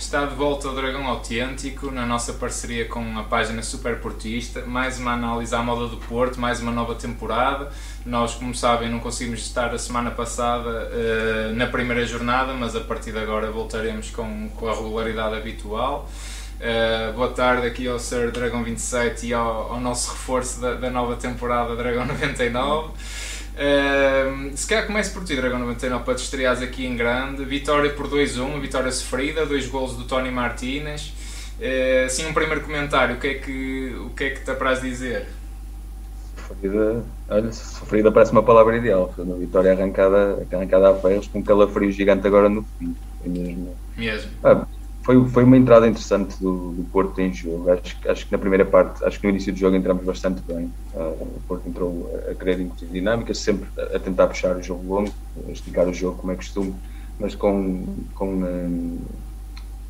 Está de volta o Dragão Autêntico na nossa parceria com a página Super Portista. Mais uma análise à moda do Porto, mais uma nova temporada. Nós, como sabem, não conseguimos estar a semana passada uh, na primeira jornada, mas a partir de agora voltaremos com, com a regularidade habitual. Uh, boa tarde aqui ao Sr. Dragão 27 e ao, ao nosso reforço da, da, nova temporada Dragão 99. Uh, se calhar comece por ti, Dragão 99, para te estreares aqui em grande. Vitória por 2-1, vitória sofrida, dois golos do Tony Martínez. Uh, sim, um primeiro comentário, o que é que, o que, é que te apraz dizer? Sofrida, olha, sofrida parece uma palavra ideal. Uma vitória arrancada, arrancada a ferros, com um calafrio gigante agora no fim. Mesmo. mesmo. Ah, foi, foi uma entrada interessante do, do Porto em jogo. Acho, acho que na primeira parte, acho que no início do jogo entramos bastante bem. Uh, o Porto entrou a, a querer incutir dinâmica, sempre a, a, tentar puxar o jogo longo, a esticar o jogo como é costume, mas com, com, um,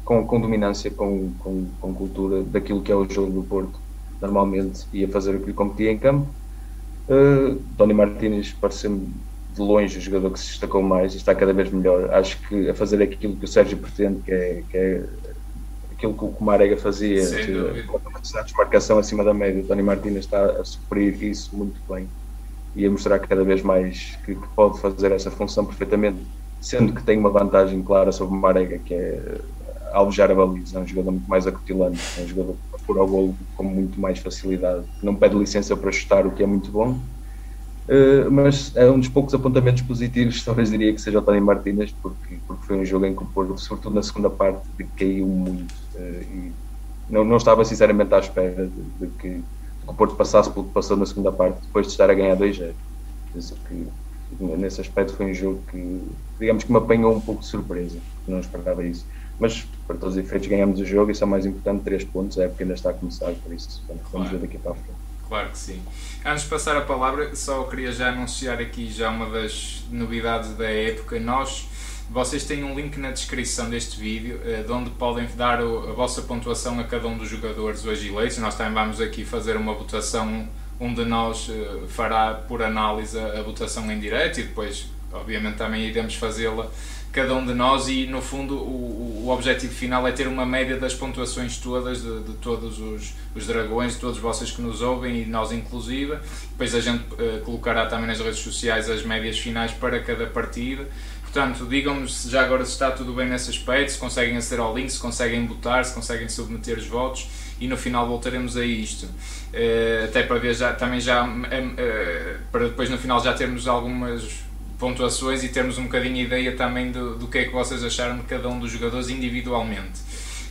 com, com, dominância, com, com, com, cultura daquilo que é o jogo do Porto normalmente e a fazer o que lhe competia em campo. Uh, Tony Martínez parece-me de longe o jogador que se destacou mais e está cada vez melhor. Acho que a fazer aquilo que o Sérgio pretende, que é, que é aquilo que o Marega fazia, a desmarcação acima da média, o Tony Martínez está a sofrer isso muito bem e a mostrar cada vez mais que, que, pode fazer essa função perfeitamente, sendo que tem uma vantagem clara sobre o Marega, que é alvejar a baliza, é um jogador muito mais acutilante, é um jogador que pôr ao golo com muito mais facilidade, não pede licença para chutar, o que é muito bom, Uh, mas é um dos poucos apontamentos positivos, talvez diria que seja o Tony Martínez, porque, porque foi um jogo em que o Porto, sobretudo na segunda parte, caiu muito uh, e não, não estava sinceramente à espera de, de, que, de, que, o Porto passasse pelo que passou na segunda parte, depois de estar a ganhar 2-0. que nesse aspecto foi um jogo que, digamos que me apanhou um pouco de surpresa, porque não esperava isso. Mas, para todos os efeitos, ganhamos o jogo, isso é o mais importante, 3 pontos, a época ainda está a começar, por isso vamos ver daqui para a frente. Claro que sim. Antes de passar a palavra, só queria já anunciar aqui já uma das novidades da época. Nós, vocês têm um link na descrição deste vídeo, eh, de onde podem dar a vossa pontuação a cada um dos jogadores hoje eleitos. Nós também vamos aqui fazer uma votação, um de nós eh, fará por análise a votação em direto e depois, obviamente, também iremos fazê-la cada um de nós e no fundo o, o objetivo final é ter uma média das pontuações todas de, de todos os, os, dragões, de todos vocês que nos ouvem e nós inclusive. Depois a gente uh, colocará também nas redes sociais as médias finais para cada partida. Portanto, digam-nos já agora se está tudo bem nesse aspecto, se conseguem aceder ao link, se conseguem votar, se conseguem submeter os votos e no final voltaremos a isto. Uh, até para ver já, também já, uh, para depois no final já termos algumas pontuações e termos um bocadinho ideia também do, do que é que vocês acharam de cada um dos jogadores individualmente.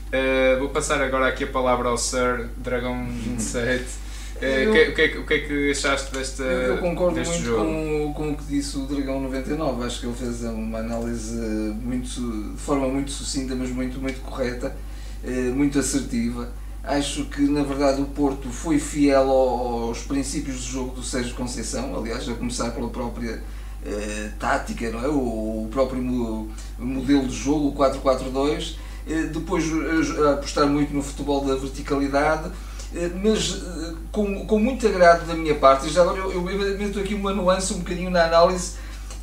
Uh, vou passar agora aqui a palavra ao Sir Dragão 27. Uh, eu, que, o, que é, o que é que achaste desta Eu concordo muito jogo? Com, com o que disse o Dragão 99. Acho que ele fez uma análise muito, de forma muito sucinta, mas muito, muito correta, uh, muito assertiva. Acho que na verdade o Porto foi fiel aos princípios do jogo do Sérgio Conceição, aliás, a começar pela própria eh, tática, não é? o, próprio modelo de jogo, o 4-4-2, eh, depois eh, apostar muito no futebol da verticalidade, mas com, com muito agrado da minha parte, e já agora eu, eu meto aqui uma nuance um bocadinho na análise,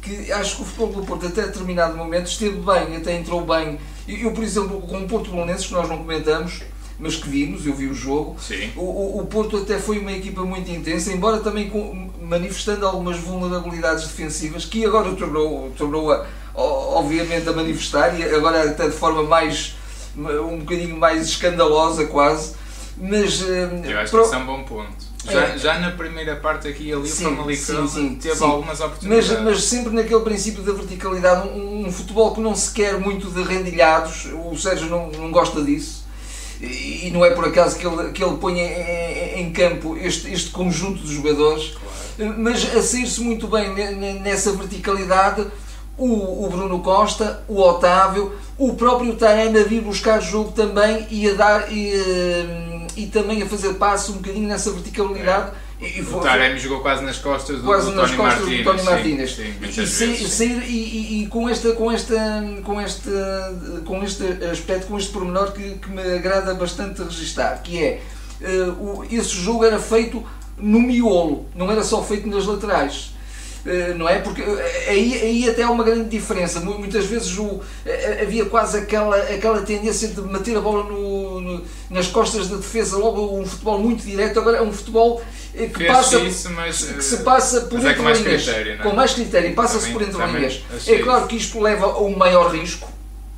que acho que o futebol do Porto até determinado momento esteve bem, até entrou bem. Eu, por exemplo, com o Porto Bolonenses, que nós não comentamos, mas que vimos, eu vi o jogo. O, o, Porto até foi uma equipa muito intensa, embora também com, manifestando algumas vulnerabilidades defensivas que agora tornou, tornou a, obviamente a manifestar e agora até de forma mais um bocadinho mais escandalosa quase. Mas, eh, eu acho pro... que isso é um bom ponto. Já, é. já na primeira parte aqui ali sim, o Famalicão teve sim. algumas oportunidades. Mas, mas sempre naquele princípio da verticalidade, um, um, futebol que não se quer muito de rendilhados, o Sérgio não, não gosta disso e não é por acaso que ele, que ele põe em, em campo este, este conjunto de jogadores, claro. Mas a sair-se muito bem nessa verticalidade o, Bruno Costa, o Otávio, o próprio Taremi a vir buscar jogo também e a dar e, eh, e também a fazer passo um bocadinho nessa verticalidade. É e, o Taremi jogou quase nas costas do, quase do nas Tony costas Martínez. do Tony Martínez. Sim, sim, e, sair, e, e, com, esta, com, esta, com, este, com este aspecto, com este pormenor que, que me agrada bastante registar, que é uh, o, esse jogo era feito no miolo, não era só feito nas laterais. eh, não é? Porque eh, aí, aí até há uma grande diferença. Muitas vezes o, eh, havia quase aquela, aquela tendência de meter a bola no, no, nas costas da defesa, logo um futebol muito direto. Agora é um futebol que, passa, isso, mas, que se passa por é entre com mais linhas. critério, é? Com mais critério, passa-se por entre linhas. É claro que isto leva a um maior risco,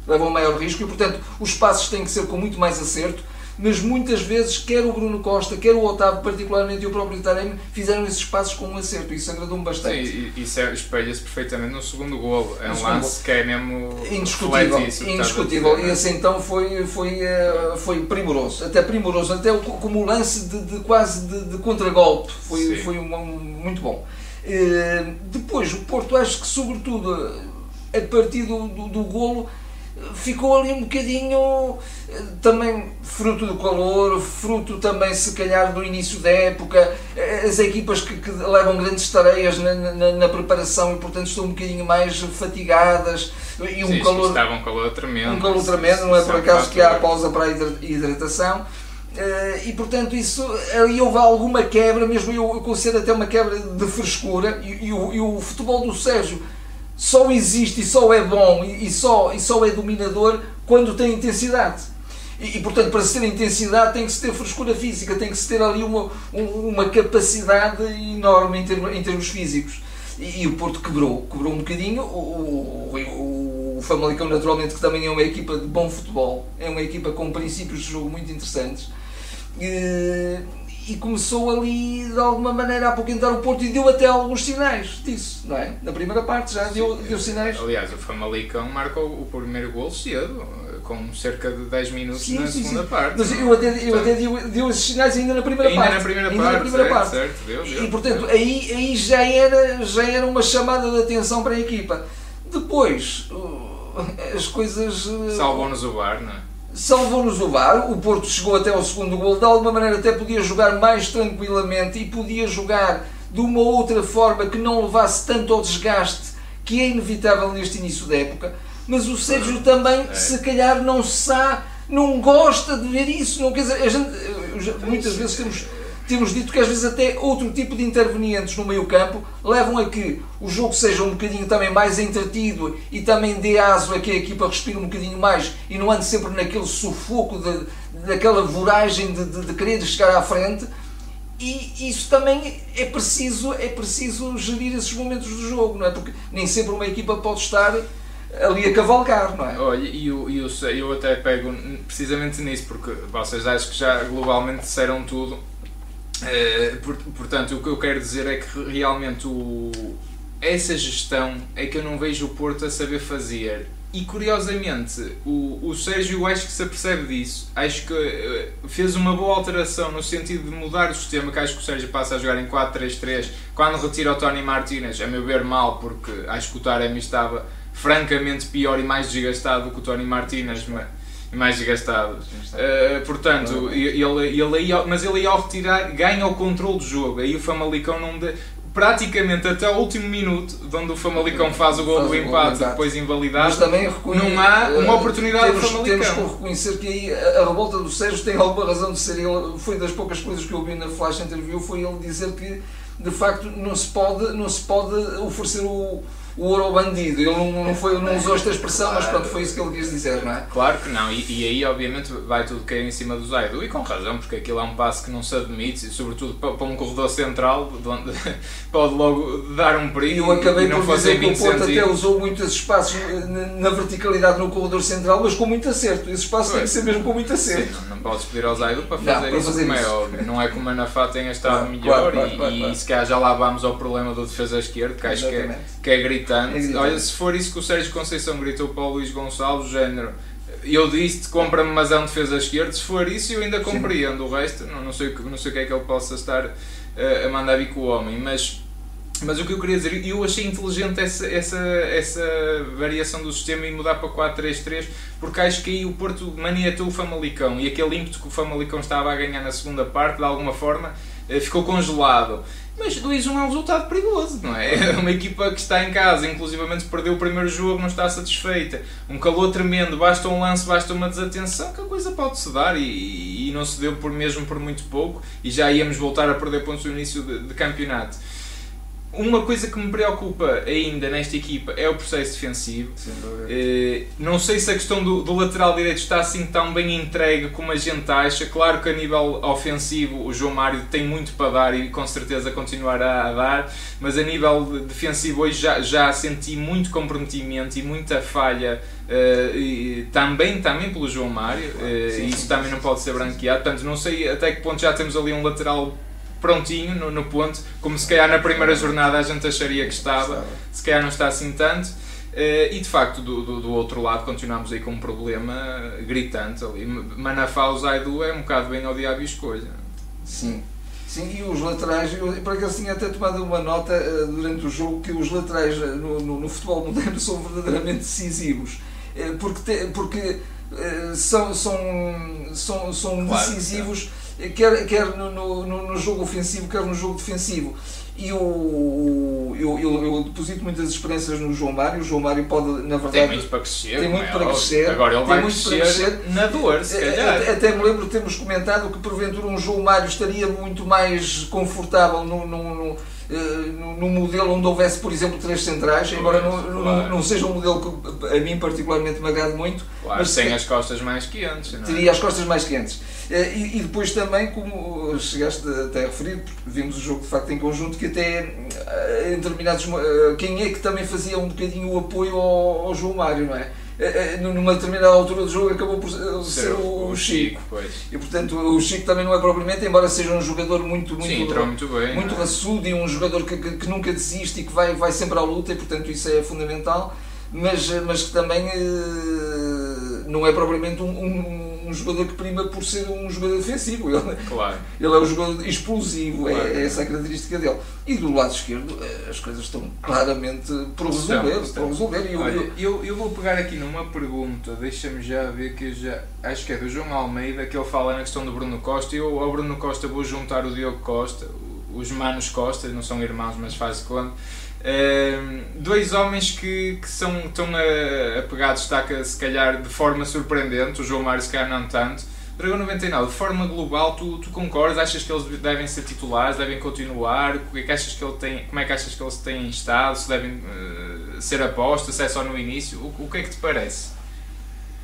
leva a um maior risco e, portanto, os passos têm que ser com muito mais acerto mas muitas vezes, quer o Bruno Costa, quer o Otávio, particularmente, e o próprio Taremi, fizeram esses passos com um acerto. Isso agradou-me bastante. Sim, isso é, espelha-se perfeitamente no segundo golo. É um lance que é mesmo. Indiscutível. Indiscutível. E esse então foi, foi, eh, foi primoroso. Até primoroso. Até como lance de, de quase de, de contragolpe. Foi, foi um, um, muito bom. Uh, depois, o Porto, acho que, sobretudo, a partir do, do, do golo ficou ali um bocadinho eh, também fruto do calor, fruto também se calhar do início da época, eh, as equipas que, que levam grandes tareias na, na, na, preparação e portanto estão um bocadinho mais fatigadas e um Sim, calor estava um calor tremendo um calor tremendo, não é por acaso que há a pausa para a hidratação. E portanto isso ali houve alguma quebra, mesmo eu, eu considero até uma quebra de frescura e, e, o, e o futebol do Sérgio só existe e só é bom e só, e só é dominador quando tem intensidade. E, e, portanto, para se ter intensidade tem que se ter frescura física, tem que se ter ali uma, uma capacidade enorme em termos, em termos físicos. E, e, o Porto quebrou, quebrou um bocadinho. O, o, o Famalicão, naturalmente, que também é uma equipa de bom futebol, é uma equipa com princípios de jogo muito interessantes. E, e começou ali de alguma maneira a apoquentar o Porto e deu até alguns sinais disso, não é? Na primeira parte já deu, deu sinais. Aliás, o Famalicão marcou o primeiro gol cedo, com cerca de 10 minutos sim, na sim, segunda sim. parte. Mas eu até, eu até deu, deu esses sinais ainda na primeira ainda parte. Na primeira ainda parte, na primeira certo, parte. Certo, deu, deu, e portanto Aí, aí já, era, já era uma chamada de atenção para a equipa. Depois, as coisas. Uh, Salvou-nos o bar, não é? Salvou-nos o VAR, o Porto chegou até ao segundo gol, de alguma maneira até podia jogar mais tranquilamente e podia jogar de uma outra forma que não levasse tanto ao desgaste que é inevitável neste início da época, mas o Sérgio também, é. se calhar, não sabe, não gosta de ver isso, não quer dizer, a gente, muitas vezes temos temos dito que às vezes até outro tipo de intervenientes no meio campo levam a que o jogo seja um bocadinho também mais entretido e também dê aso a que a equipa respire um bocadinho mais e não ande sempre naquele sufoco de, daquela voragem de, de, de querer chegar à frente e isso também é preciso, é preciso gerir esses momentos do jogo, não é? Porque nem sempre uma equipa pode estar ali a cavalgar, não é? Olha, e eu, eu, eu até pego precisamente nisso, porque vocês acho que já globalmente disseram tudo portanto, o que eu quero dizer é que realmente o, essa gestão é que eu não vejo o Porto a saber fazer. E curiosamente, o, o Sérgio acho que se apercebe disso. Acho que uh, fez uma boa alteração no sentido de mudar o sistema, que acho que o Sérgio passa a jogar em 4-3-3. Quando retira o Tony Martinez, a meu ver mal, porque acho que o Taremi estava francamente pior e mais desgastado do que o Tony Martinez, mas mais desgastados. Uh, portanto, ele, ele aí, mas ele aí ao retirar ganha o controle do jogo. Aí o Famalicão não de, praticamente até o último minuto, onde o Famalicão faz o gol do empate, depois invalidado, mas também não há uma oportunidade temos, do Famalicão. Temos que reconhecer que aí a, a revolta do Sérgio tem alguma razão de ser. Ele, foi das poucas coisas que eu vi na flash interview, foi ele dizer que de facto não se pode, não se pode oferecer o o ouro bandido. Ele não, não, foi, não usou esta expressão, mas pronto, foi isso que ele quis dizer, não é? Claro que não, e, e aí obviamente vai tudo cair em cima do Zaidu, e com razão, porque aquilo é um passo que não se admite, e sobretudo para, para um corredor central, onde pode logo dar um perigo. Eu acabei e não por dizer que o Porto até usou muitos espaços eh, na verticalidade no corredor central, mas com muito acerto. Esse espaço tem que ser mesmo com muito acerto. Sim, não, não podes pedir ao Zaidu para fazer, não, para isso, fazer como é isso. é óbvio. Não é como a Nafá tenha estado claro, melhor, claro, claro, e, e se calhar já lá vamos ao problema do defesa esquerdo, que acho que é, que é gritante. É gritante. Olha, se for isso que o Sérgio Conceição gritou para o Luís Gonçalves, género, eu disse compra-me mas é um defesa esquerda, se for isso eu ainda compreendo, Sim. o resto não, não, sei, não sei o que é que ele possa estar uh, a mandar vir com o homem, mas, mas o que eu queria dizer, eu achei inteligente essa, essa, essa variação do sistema e mudar para 4-3-3, porque acho que aí o Porto maniatou o Famalicão e aquele ímpeto que o Famalicão estava a ganhar na segunda parte, de alguma forma, uh, ficou congelado. Mas 2-1 é um resultado perigoso, não é? Uma equipa que está em casa, inclusivamente perdeu o primeiro jogo, não está satisfeita. Um calor tremendo, basta um lance, basta uma desatenção, que a coisa pode-se dar e, e, não se deu por mesmo por muito pouco e já íamos voltar a perder pontos no início de, de campeonato. Uma coisa que me preocupa ainda nesta equipa é o processo defensivo. Uh, não sei se a questão do, do, lateral direito está assim tão bem entregue como a gente acha. Claro que a nível ofensivo o João Mário tem muito para dar e com certeza continuará a dar, mas a nível defensivo hoje já, já senti muito comprometimento e muita falha. Uh, e, também, também pelo João Mário, uh, sim, isso sim, também sim, não pode ser branqueado. Portanto, não sei até que ponto já temos ali um lateral prontinho no, no, ponto, como se calhar na primeira jornada a gente acharia que estava, se calhar não está assim tanto. Uh, e de facto, do, do, do, outro lado, continuamos aí com um problema gritante ali. Manafá, o Zaidu é um bocado bem ao diabo e escolha. Sim. Sim, e os laterais, eu por acaso tinha até tomado uma nota uh, durante o jogo que os laterais uh, no, no, no, futebol moderno são verdadeiramente decisivos. porque te, porque são, são, são, são claro, decisivos quer, quer no, no, no, jogo ofensivo, quer no jogo defensivo. E o, eu, eu, eu, deposito muitas esperanças no João Mário. O João Mário pode, na verdade. Tem muito para crescer. Tem muito é para crescer. Agora ele vai crescer, crescer, na dor, se calhar. Até me lembro de termos comentado que porventura um João Mário estaria muito mais confortável eh, num modelo onde houvesse, por exemplo, três centrais, embora não, não, não, seja um modelo que a mim particularmente me agrade muito. Claro, mas tem as costas mais quentes. Não é? Teria as costas mais quentes. Eh, e, e, depois também, como chegaste até a referir, vimos o jogo de facto em conjunto, que até eh, em determinados. Quem é que também fazia um bocadinho o apoio ao, ao João Mário, não é? É, é, numa determinada altura do jogo acabou por ser, ser o, o, Chico. Pois. E portanto o Chico também não é propriamente, embora seja um jogador muito muito Sim, muito, bem, muito é? raçudo e um jogador que, que, que, nunca desiste e que vai, vai sempre à luta e portanto isso é fundamental, mas, mas que também eh, não é propriamente um, um um jogador que prima por ser um jogador defensivo. Ele, claro. ele é um jogador explosivo, é, claro. é, essa a característica dele. E do lado esquerdo eh, as coisas estão claramente por resolver. Resolver. E eu, Olha, eu, eu vou pegar aqui numa pergunta, deixa-me já ver que eu já. Acho que é do João Almeida que ele fala na questão do Bruno Costa. E eu ao Bruno Costa vou juntar o Diogo Costa, os Manos Costa, não são irmãos, mas faz conta. Dois homens que, que são tão a, a destaca se calhar de forma surpreendente, o João Mário se calhar não tanto. Dragão 99, de forma global, tu, tu concordas? Achas que eles devem ser titulares, devem continuar? O é que achas que ele tem, como é que achas que eles têm estado? Se devem uh, ser aposta, se é só no início? O, o que é que te parece?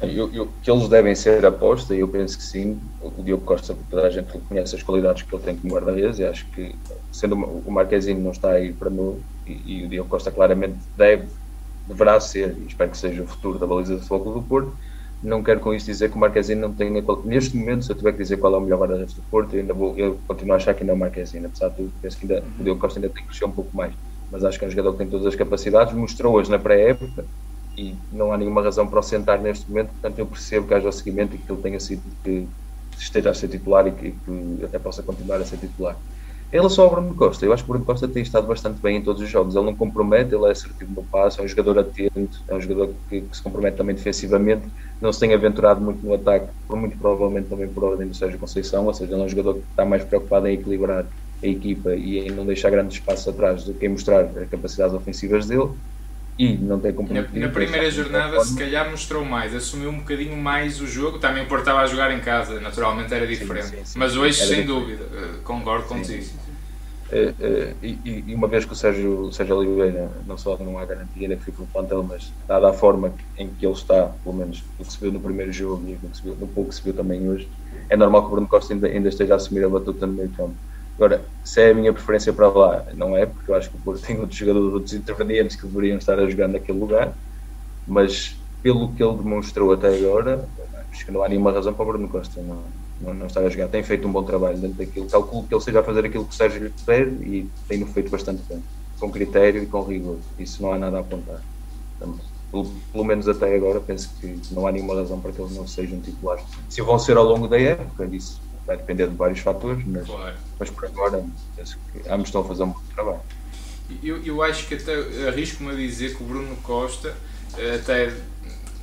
Eu, eu, que eles devem ser aposta, eu penso que sim. O Diogo Costa, toda a gente conhece as qualidades que ele tem como guarda-redes e acho que, sendo o Marquezinho não está aí para novo, e, e, o Diogo Costa claramente deve, deverá ser, e espero que seja o futuro da baliza de fogo do Porto. Não quero com isto dizer que o Marquezinho não tenha. Neste momento, se eu tiver que dizer qual é o melhor guarda-redes do Porto, eu ainda vou eu continuo a achar que ainda é o Marquezinho, apesar de tudo, penso que ainda, o Diogo Costa ainda tem que crescer um pouco mais. Mas acho que é um jogador que tem todas as capacidades, mostrou hoje na pré-época e não há nenhuma razão para o sentar neste momento, portanto eu percebo que haja o seguimento e que ele tenha sido que esteja a ser titular e que, que até possa continuar a ser titular. Em relação ao Bruno Costa, eu acho que o Bruno Costa tem estado bastante bem em todos os jogos. Ele não compromete, ele é assertivo no passo, é um jogador atento, é um jogador que, que, se compromete também defensivamente. Não se tem aventurado muito no ataque, por muito provavelmente também por ordem do Sérgio Conceição, ou seja, ele é um jogador que está mais preocupado em equilibrar a equipa e em não deixar grandes espaços atrás do que em mostrar as capacidades ofensivas dele e não tem comprometido. Na, na primeira jornada, se calhar mostrou mais, assumiu um bocadinho mais o jogo. Também o Porto estava a jogar em casa, naturalmente era diferente. Sim, sim, sim. Mas hoje, era sem diferente. dúvida, eh, concordo contigo. Uh, uh, e, e, uma vez que o Sérgio, o Sérgio Oliveira não só não há garantia que fica no plantel, mas dada a forma em que ele está, pelo menos o que se viu no primeiro jogo e o que se viu, no pouco que se viu também hoje, é normal que o Bruno Costa ainda, ainda esteja a assumir a batuta no meio campo. Agora, se é a minha preferência para lá, não é, porque eu acho que o Porto tem outros jogadores, outros intervenientes que deveriam estar a jogar naquele lugar, mas pelo que ele demonstrou até agora, acho que não há nenhuma razão para o Bruno Costa não, não, não estar a jogar. Tem feito um bom trabalho dentro daquilo, calculo que ele seja a fazer aquilo que o Sérgio lhe pede e tem-no feito bastante bem, com critério e com rigor. Isso não há nada a apontar. Pelo, pelo, menos até agora, penso que não há nenhuma razão para que eles não sejam titulares. Se vão ser ao longo da época, isso vai depender de vários fatores, mas, claro. mas por agora penso que ambos estão a fazer um bom trabalho. Eu, eu acho que até arrisco-me a dizer que o Bruno Costa eh, até,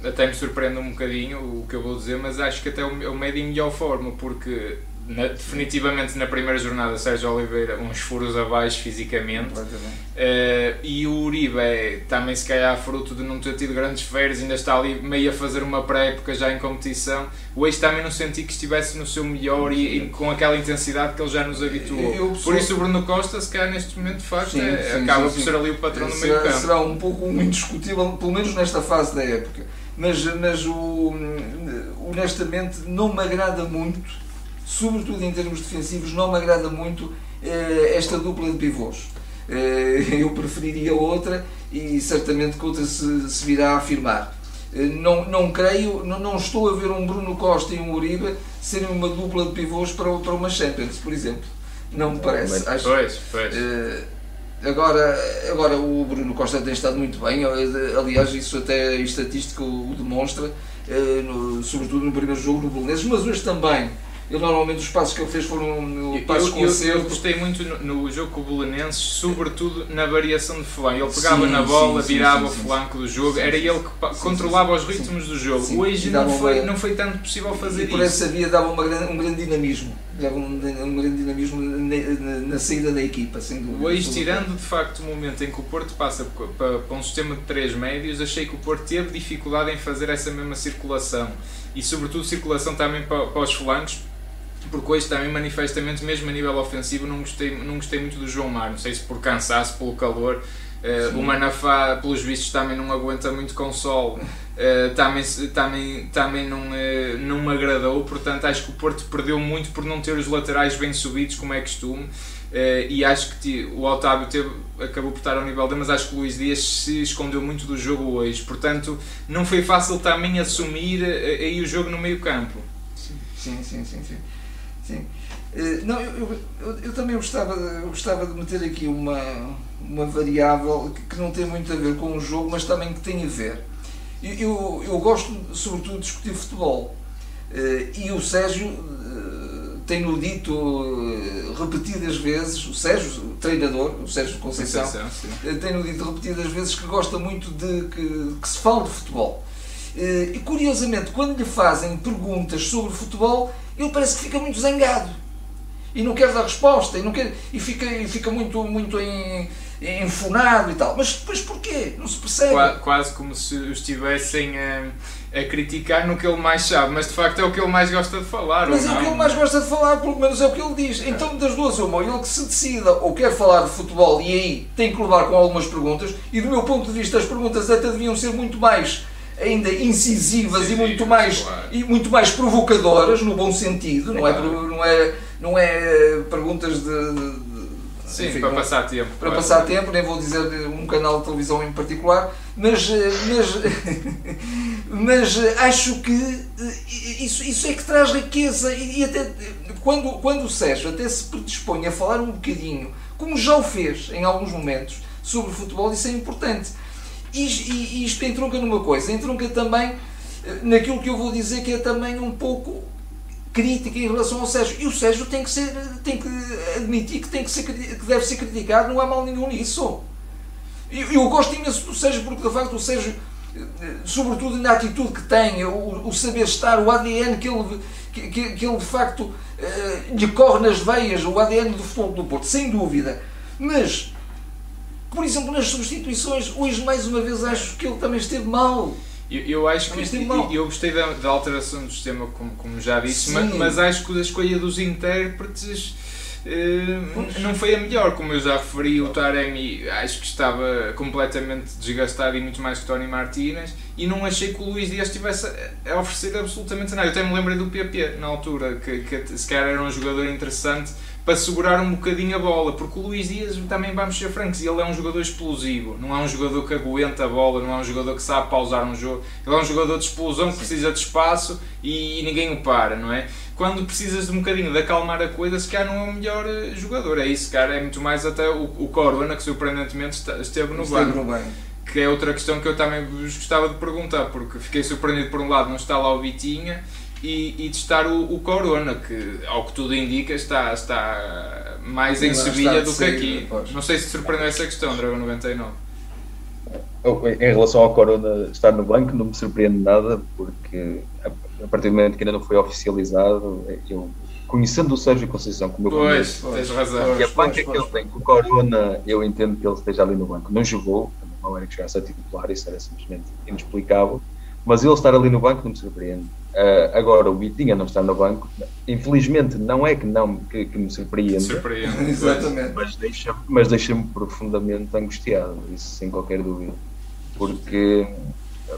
até me surpreende um bocadinho o que eu vou dizer, mas acho que até o, médio em melhor forma, porque na, definitivamente na primeira jornada Sérgio Oliveira uns furos abaixo fisicamente. Uh, e o Uribe é, também se calhar fruto de não ter tido grandes férias ainda está ali meio a fazer uma pré-época já em competição. O ex também não senti que estivesse no seu melhor e, e, com aquela intensidade que ele já nos habituou. Eu, por isso o Bruno Costa se calhar neste momento de facto sim, é, sim, acaba sim, por ser ali o patrão do meio campo. será um pouco indiscutível pelo menos nesta fase da época mas, mas o, honestamente não me agrada muito sobretudo em termos defensivos, não me agrada muito eh, esta dupla de pivôs. Eh, eu preferiria outra e certamente que outra se, se virá a afirmar. Eh, não, não creio, não, não estou a ver um Bruno Costa e um Uribe serem uma dupla de pivôs para, para uma Champions, por exemplo. Não me parece. Acho, pois, pois. Agora, agora o Bruno Costa tem estado muito bem, aliás, isso até a estatística o demonstra, sobretudo no primeiro jogo no Belenenses, mas hoje também ele normalmente os passos que ele fez foram no passos eu, eu, eu, gostei muito no, no jogo com o Belenenses, sobretudo na variação de flanco. Ele pegava sim, na bola, sim, virava sim, o flanco do jogo, era ele que controlava os ritmos do jogo. Hoje não foi, uma... não foi tanto possível fazer e por isso. Por essa via dava uma grande, um grande dinamismo. Dava um, um grande dinamismo na, na, na, saída da equipa, sem dúvida. Hoje, tirando de facto o momento em que o Porto passa para, para um sistema de três médios, achei que o Porto teve dificuldade em fazer essa mesma circulação. E sobretudo circulação também para, para os flancos, porque hoje também manifestamente, mesmo a nível ofensivo, não gostei, não gostei muito do João Mar, não sei se por cansaço, pelo calor. Uh, o Manafá, pelos vistos, também não aguenta muito com sol, uh, também, também, também não, uh, não me agradou. Portanto, acho que o Porto perdeu muito por não ter os laterais bem subidos, como é costume. e acho que o Otávio teve, acabou por estar ao nível dele, mas acho que o Luís Dias se escondeu muito do jogo hoje. Portanto, não foi fácil também assumir aí o jogo no meio-campo. Sim, sim, sim. sim, sim. Sim. Eh, não, eu, eu, eu, também gostava, eu gostava de meter aqui uma, uma variável que, não tem muito a ver com o jogo, mas também que tem a ver. Eu, eu, gosto, sobretudo, de discutir futebol. Eh, e o Sérgio eh, tem-no dito repetidas vezes, o Sérgio, o treinador, o Sérgio Conceição, tem-no dito repetidas vezes que gosta muito de que, que se fale de futebol. E curiosamente, quando lhe fazem perguntas sobre futebol, ele parece que fica muito zangado e não quer dar resposta e, não quer, e, fica, e fica muito, muito em, enfunado e tal. Mas depois porquê? Não se percebe. Quase, quase como se estivessem a, a, criticar no que ele mais sabe, mas de facto é o que ele mais gosta de falar. Mas é o que ele mais gosta de falar, pelo menos é o que ele diz. Então, das duas, uma, ele que se decida ou quer falar de futebol e aí tem que levar com algumas perguntas, e do meu ponto de vista, as perguntas até deviam ser muito mais ainda incisivas e muito mais claro. e muito mais provocadoras no bom sentido não é não é não é perguntas de, de Sim, enfim, para passar tempo. Para passar tempo, nem vou dizer um canal de televisão em particular, mas, mas, mas acho que isso, isso é que traz riqueza e, e até quando, quando o Sérgio até se predispõe a falar um bocadinho, como já o fez em alguns momentos, sobre futebol, isso é importante. E, e, isto entronca numa coisa, entronca também eh, naquilo que eu vou dizer que é também um pouco crítica em relação ao Sérgio. E o Sérgio tem que, ser, tem que admitir que, tem que, ser, que deve ser criticado, não há mal nenhum nisso. Eu, eu gosto imenso do Sérgio porque, de facto, o Sérgio, eh, sobretudo na atitude que tem, o, o saber estar, o ADN que ele, que, que ele de facto eh, lhe corre nas veias, o ADN do futebol do Porto, sem dúvida. Mas por exemplo, nas substituições, hoje mais uma vez acho que ele também esteve mal. Eu, eu acho que eu, eu gostei da, da, alteração do sistema, como, como já disse, mas, mas, acho que a escolha dos intérpretes uh, não foi a melhor. Como eu já referi, o Taremi acho que estava completamente desgastado e muito mais que Tony Martínez. E não achei que o Luís Dias estivesse a oferecer absolutamente nada. Eu até me lembrei do PP na altura, que, que se calhar era um jogador interessante para segurar um bocadinho a bola, porque o Luís Dias também vamos ser francos, ele é um jogador explosivo, não é um jogador que aguenta a bola, não é um jogador que sabe pausar um jogo, ele é um jogador de explosão que precisa de espaço e, ninguém o para, não é? Quando precisas de um bocadinho de acalmar a coisa, se calhar não é o melhor eh, jogador, é isso, cara, é muito mais até o, o Corona, que surpreendentemente esteve no esteve banco. Que é outra questão que eu também vos gostava de perguntar, porque fiquei surpreendido por um lado não está lá o Vitinha e, e testar o, o, Corona, que ao que tudo indica está, está mais em Sevilha do que aqui. Depois. Não sei se surpreendeu essa questão, Dragon 99. Em relação ao Corona estar no banco, não me surpreende nada, porque a partir do momento que ainda não foi oficializado, eu conhecendo o Sérgio Conceição como eu Pois, conheço, tens razão. e a banca pois, que ele tem com o Corona, eu entendo que ele esteja ali no banco. Não jogou, não era que chegasse a titular, isso era simplesmente inexplicável. Mas ele estar ali no banco não me surpreende. Ah, agora, o Vitinha não estar no banco, infelizmente, não é que, não, que, que me surpreende, Surpreende. Exatamente. mas deixa-me mas deixa profundamente angustiado, isso sem qualquer dúvida. Porque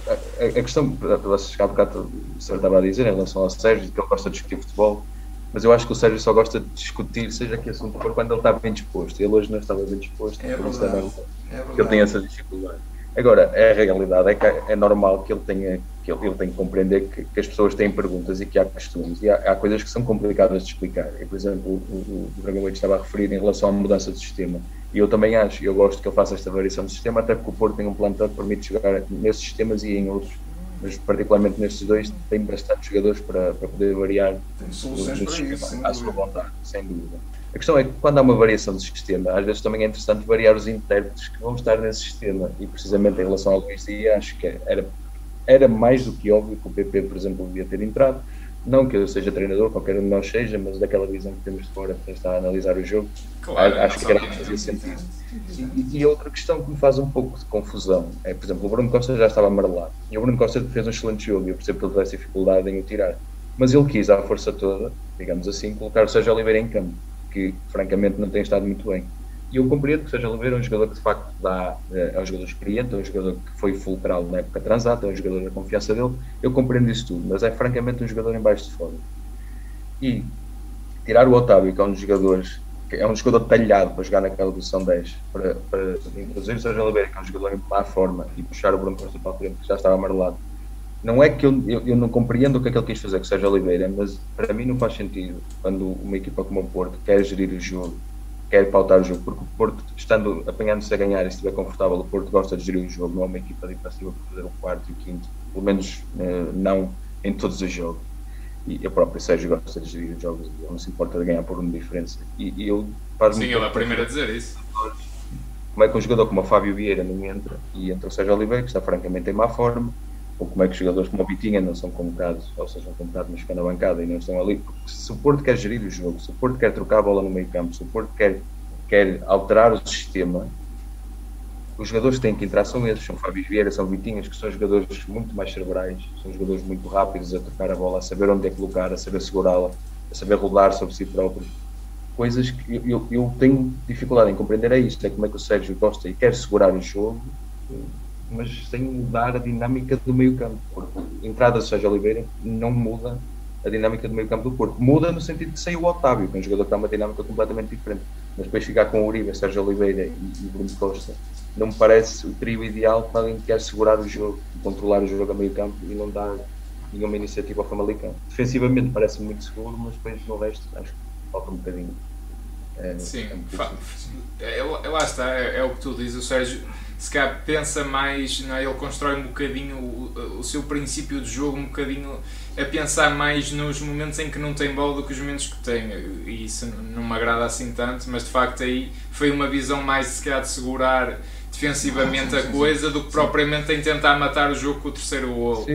a, a- a questão, vocês há bocado o Sérgio estava a dizer em relação ao Sérgio, que ele gosta de discutir futebol, mas eu acho que o Sérgio só gosta de discutir, seja que assunto for, quando ele está bem disposto. Ele hoje não estava bem disposto, É por isso verdade. também É que ele tem essa dificuldade. Agora, a realidade é que é normal que ele tenha que ele, ele tem que compreender que, que as pessoas têm perguntas e que há costumes e há, há coisas que são complicadas de explicar. E, por exemplo, o, o, o Dragão estava a referir em relação à mudança de sistema. E eu também acho, eu gosto que ele faça esta variação de sistema, até porque o Porto tem um plantel que permite jogar nesses sistemas e em outros, mas particularmente nestes dois, tem bastante jogadores para, para poder variar Tem soluções para isso, sem à sua dúvida. vontade, sem dúvida. A questão é que quando há uma variação de sistema, às vezes também é interessante variar os intérpretes que vão estar nesse sistema. E precisamente em relação ao Luís Dias, acho que era, era mais do que óbvio que o PP, por exemplo, devia ter entrado. Não que eu seja treinador, qualquer um de nós seja, mas daquela visão que temos de fora, quem está a analisar o jogo, Claro, acho que era fazia sentido. E, e outra questão que me faz um pouco de confusão é, por exemplo, o Bruno Costa já estava amarelado. E o Bruno Costa fez um excelente jogo e eu percebo que ele tivesse dificuldade em o tirar. Mas ele quis, à força toda, digamos assim, colocar o Sérgio Oliveira em campo, que francamente não tem estado muito bem. E eu compreendo que o Sérgio Oliveira é um jogador que de facto dá, eh, é um jogador experiente, é um jogador que foi fulcral na época transata, é um jogador da confiança dele. Eu compreendo isso tudo, mas é francamente um jogador em baixo de forma. E tirar o Otávio, que é um dos jogadores que é um jogador talhado para jogar naquela posição 10, para, para introduzir o Sérgio Oliveira, que é um jogador em má forma, e puxar o Bruno Costa para a frente, que já estava amarelado. Não é que eu, eu, eu não compreendo o que é que ele quis fazer com o Sérgio Oliveira, mas para mim não faz sentido quando uma equipa como o Porto quer gerir o jogo, quer pautar o jogo, porque o Porto, estando apanhando-se a ganhar e se estiver confortável, o Porto gosta de gerir o jogo, não é uma equipa de ir para cima para fazer o quarto e o quinto, pelo menos eh, não em todos os jogos e a própria Sérgio gosta de gerir os jogos, ele não se importa de ganhar por uma diferença. E, e eu faz Sim, ele é o primeiro a dizer isso. Como é que um jogador como o Fábio Vieira não entra e entra o Sérgio Oliveira, que está francamente em má forma, ou como é que jogadores como o Vitinha não são convocados, ou seja, são convocados, mas ficam na bancada e não estão ali. Porque se o Porto quer gerir o jogo, se o Porto quer trocar a bola no meio campo, se o Porto quer, quer alterar o sistema, os jogadores que têm que entrar são esses, são Fábio Vieira, são Vitinhas, que são jogadores muito mais cerebrais, são jogadores muito rápidos a trocar a bola, a saber onde é colocar, a saber segurá-la, a saber rodar sobre si próprio. Coisas que eu, eu tenho dificuldade em compreender é isto, é como é que o Sérgio gosta e quer segurar o jogo, mas sem mudar a dinâmica do meio campo. Porque a entrada do Sérgio Oliveira não muda a dinâmica do meio campo do Porto. Muda no sentido de sair o Otávio, que é um jogador que dá uma dinâmica completamente diferente. Mas depois ficar com o Uribe, Sérgio Oliveira e, e Bruno Costa, não me parece o trio ideal para alguém que quer segurar o jogo, controlar o jogo a meio campo e não dar nenhuma iniciativa ao Famalicão. Defensivamente parece muito seguro, mas depois no resto acho que falta um bocadinho. É, Sim, é um é, é- lá está, é, é o que tu dizes, o Sérgio se calhar pensa mais, não é? ele constrói um bocadinho o, o seu princípio de jogo, um bocadinho a pensar mais nos momentos em que não tem bola do que os momentos que tem, e isso não me agrada assim tanto, mas de facto aí foi uma visão mais se calhar de segurar defensivamente Sim, a sim, coisa do que propriamente em tentar matar o jogo com o terceiro golo.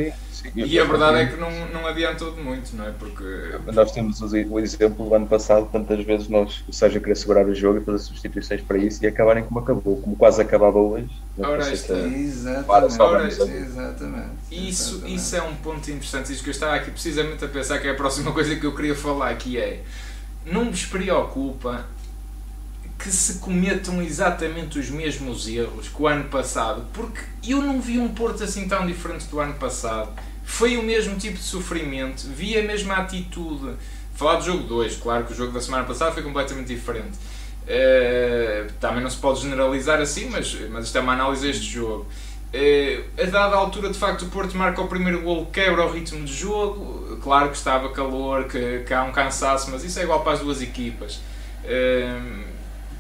E a verdade é que não, não adiantou de muito, não é? Porque Nós temos o o exemplo do ano passado, tantas vezes nós, o Sérgio queria segurar o jogo e fazer substituições para isso e acabarem como acabou, como quase acabava hoje. Ora, está. se- Para, Exatamente. avançar. Exatamente. Isso, Exatamente. isso é um ponto interessante, isso que eu estava aqui precisamente a pensar que é a próxima coisa que eu queria falar, que é não vos preocupa que se cometam exatamente os mesmos erros que o ano passado, porque eu não vi um Porto assim tão diferente do ano passado. Foi o mesmo tipo de sofrimento, vi a mesma atitude. Falar do jogo 2, claro que o jogo da semana passada foi completamente diferente. Eh, também não se pode generalizar assim, mas, mas isto é uma análise deste jogo. Eh, a dada altura, de facto, o Porto marca o primeiro golo, quebra o ritmo de jogo. Claro que estava calor, que, que há um cansaço, mas isso é igual para as duas equipas. Eh,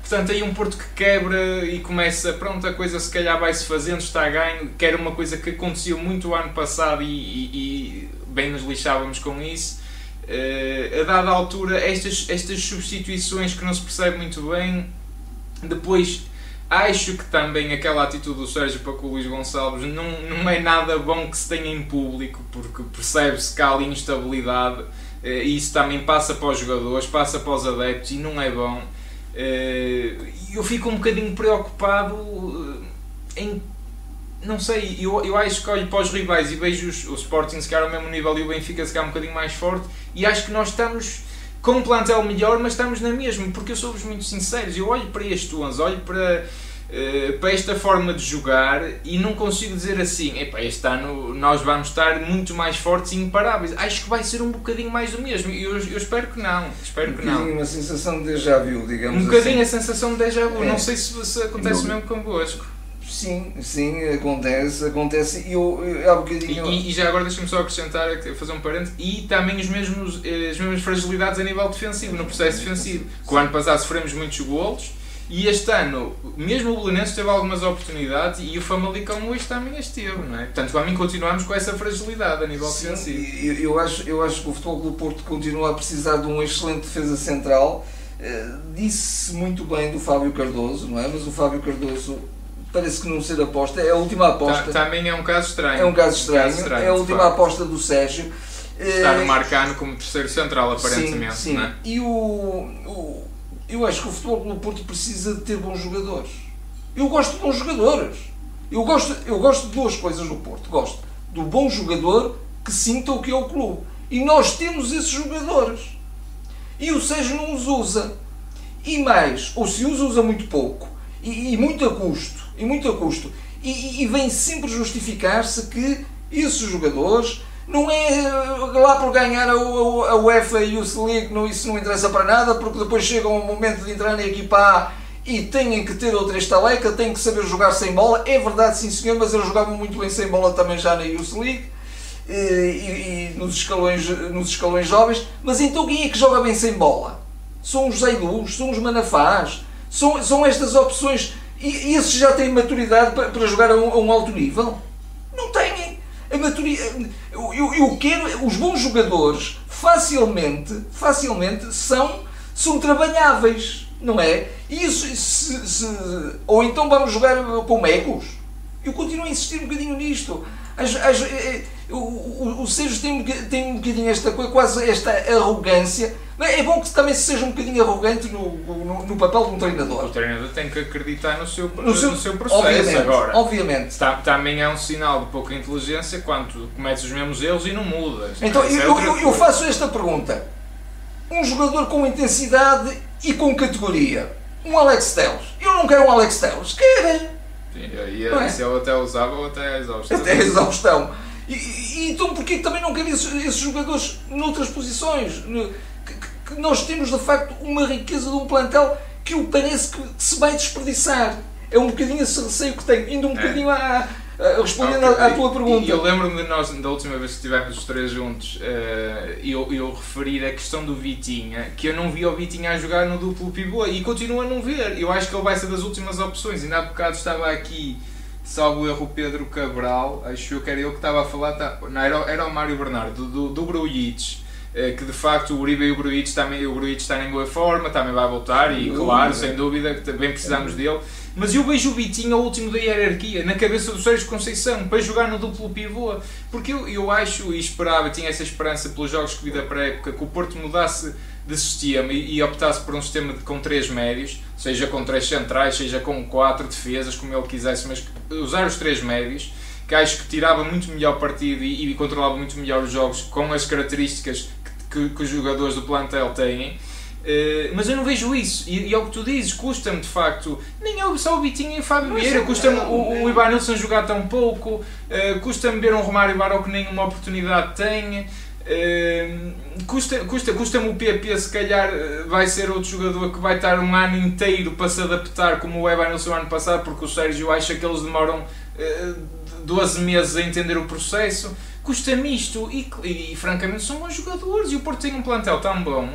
portanto, aí um Porto que quebra e começa, pronto, a coisa se calhar vai-se fazendo, está a ganho, que era uma coisa que aconteceu muito o ano passado e, e- e bem nos lixávamos com isso. Eh, a dada altura, estas, estas substituições que não se percebe muito bem, depois acho que também aquela atitude do Sérgio para com o Luís Gonçalves não, não é nada bom que se tenha em público, porque percebe-se que há ali instabilidade e isso também passa para os jogadores, passa para os adeptos e não é bom. Eu fico um bocadinho preocupado em não sei, eu, eu acho que olho para os rivais e vejo os, o Sporting se calhar ao mesmo nível e o Benfica se calhar um bocadinho mais forte e acho que nós estamos com um plantel melhor, mas estamos na mesma, porque eu sou-vos muito sinceros, eu olho para este 11, olho para, uh, para esta forma de jogar e não consigo dizer assim, epá, este ano nós vamos estar muito mais fortes e imparáveis. Acho que vai ser um bocadinho mais do mesmo e eu, eu espero que não, espero um que não. uma sensação de déjà vu, digamos Um bocadinho assim. a sensação de déjà vu, É. não sei se, se acontece Não. mesmo convosco. Sim, sim, acontece, acontece. E eu, eu, há E, bocadinho. e- e já agora deixa-me só acrescentar, fazer um parente, e também os mesmos, eh, as mesmas fragilidades a nível defensivo, no processo defensivo. Que o ano passado sofremos muitos golos, e este ano, mesmo o Belenenses teve algumas oportunidades, e o Famalicão hoje também as teve, não é? Portanto, para mim continuamos com essa fragilidade a nível Sim, defensivo. eu, eu acho, eu acho que o Futebol do Porto continua a precisar de um excelente defesa central. Eh, Disse muito bem do Fábio Cardoso, não é? Mas o Fábio Cardoso parece que não ser aposta. É a última aposta. Ta- também é um caso estranho. é um caso estranho. é a última facto. aposta do Sérgio. Está Eh, no Marcano como terceiro central, aparentemente, Sim, sim. não é? E o, o- eu acho que o Futebol do Porto precisa de ter bons jogadores. Eu gosto de bons jogadores. Eu gosto, eu gosto de duas coisas no Porto. Gosto do bom jogador que sinta o que é o clube. E nós temos esses jogadores. E o Sérgio não os usa. E mais, ou se os usa muito pouco, e, e muito a custo, e muito a custo, e- e vem sempre justificar-se que esses jogadores não é eh, lá por ganhar a, a, a UEFA e o League, não, isso não interessa para nada, porque depois chega um momento de entrar na equipa A e têm que ter outra estaleca, têm que saber jogar sem bola. É verdade, sim senhor, mas eles jogavam muito bem sem bola também já na Youth League e, e- e nos, escalões, nos escalões jovens. Mas então quem é que joga bem sem bola? São os Zaidus, são os Manafás, são, são estas opções. E, e esses já têm maturidade para, para jogar a um, a um alto nível? Não têm. A maturidade, eu, eu, eu quero, os bons jogadores facilmente, facilmente são, são trabalháveis, não é? Isso, se, se- ou então vamos jogar com mecos. Eu continuo a insistir um bocadinho nisto. As- as- eh, o, o, o Sérgio tem, um bocadinho esta coisa, quase esta arrogância. Mas É bom que também se seja um bocadinho arrogante no, no, no papel de um O treinador. treinador tem que acreditar no seu, No no seu- seu, processo obviamente, agora. obviamente. Ta- Também é um sinal de pouca inteligência quando cometes os mesmos erros e não mudas. Então Isso é eu, eu, eu faço esta pergunta. Um jogador com intensidade e com categoria. Um Alex Telles. Eu não quero um Alex Telles. Quero. Sim, e, Não é? se ele até usava ou até a exausto. Até a exaustão. E, e então porquê que também não quero esses, esses jogadores noutras posições? Que, que- nós temos de facto uma riqueza de um plantel que eu parece que se vai desperdiçar. É um bocadinho esse receio que tenho. Indo um bocadinho à, à- respondendo à, à tua pergunta. E eu lembro-me de nós, da última vez que estivemos os três juntos, eh, eu, eu referir a questão do Vitinha, que eu não vi o Vitinha a jogar no duplo pivô e continuo a não ver. Eu acho que ele vai ser das últimas opções. Ainda há bocado estava aqui, salvo erro, Pedro Cabral, acho eu que era ele que estava a falar, tá- não, era, o- era o Mário Bernardo, do, do Grujic. eh, Que de facto o Uribe e o Grujic também, o Grujic está em boa forma, também vai voltar e claro, sem dúvida, que também precisamos dele. Mas eu vejo o Vitinho ao último da hierarquia, na cabeça do Sérgio Conceição, para jogar no duplo pivô. Porque eu, eu acho e esperava, tinha essa esperança pelos jogos que vi da pré-época, que o Porto mudasse de sistema e, e optasse por um sistema de- com três médios, seja com três centrais, seja com quatro defesas, como ele quisesse, mas usar os três médios, que acho que tirava muito melhor partido e, e controlava muito melhor os jogos com as características que, que- que os jogadores do plantel têm. Uh, mas eu não vejo isso, e, e é o que tu dizes, custa-me de facto, nem eu, só o Vitinho e o Fábio Vieira, custa-me o, o Ivanilson jogar tão pouco, uh, custa-me ver um Romário Baró que nenhuma oportunidade tem, custa- custa- custa-me o PP, se calhar uh, vai ser outro jogador que vai estar um ano inteiro para se adaptar, como o Ivanilson ano passado, porque o Sérgio acha que eles demoram uh, 12 meses a entender o processo. Custa-me isto, e, e, francamente são bons jogadores, e o Porto tem um plantel tão bom.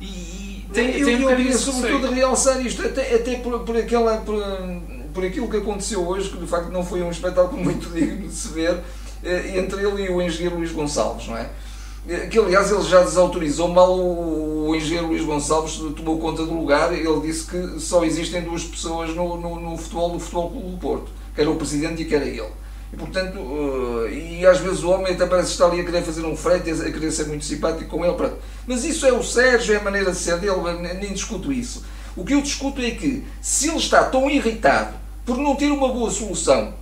E, e tem, eu, tem um eu esse sobretudo realçar isto, até, até por, por, aquela, por, por aquilo que aconteceu hoje, que de facto não foi um espetáculo muito digno de se ver, eh, entre ele e o engenheiro Luís Gonçalves, não é? Que aliás ele já desautorizou, mal o, o engenheiro Luís Gonçalves tomou conta do lugar, ele disse que só existem duas pessoas no, no, no futebol do Futebol Clube do Porto, que era o presidente e que era ele. E, portanto, uh, e às vezes o homem até parece estar ali a querer fazer um frete, a querer ser muito simpático com ele. Pronto. Mas isso é o Sérgio, é a maneira de ser dele, nem discuto isso. O que eu discuto é que, se ele está tão irritado por não ter uma boa solução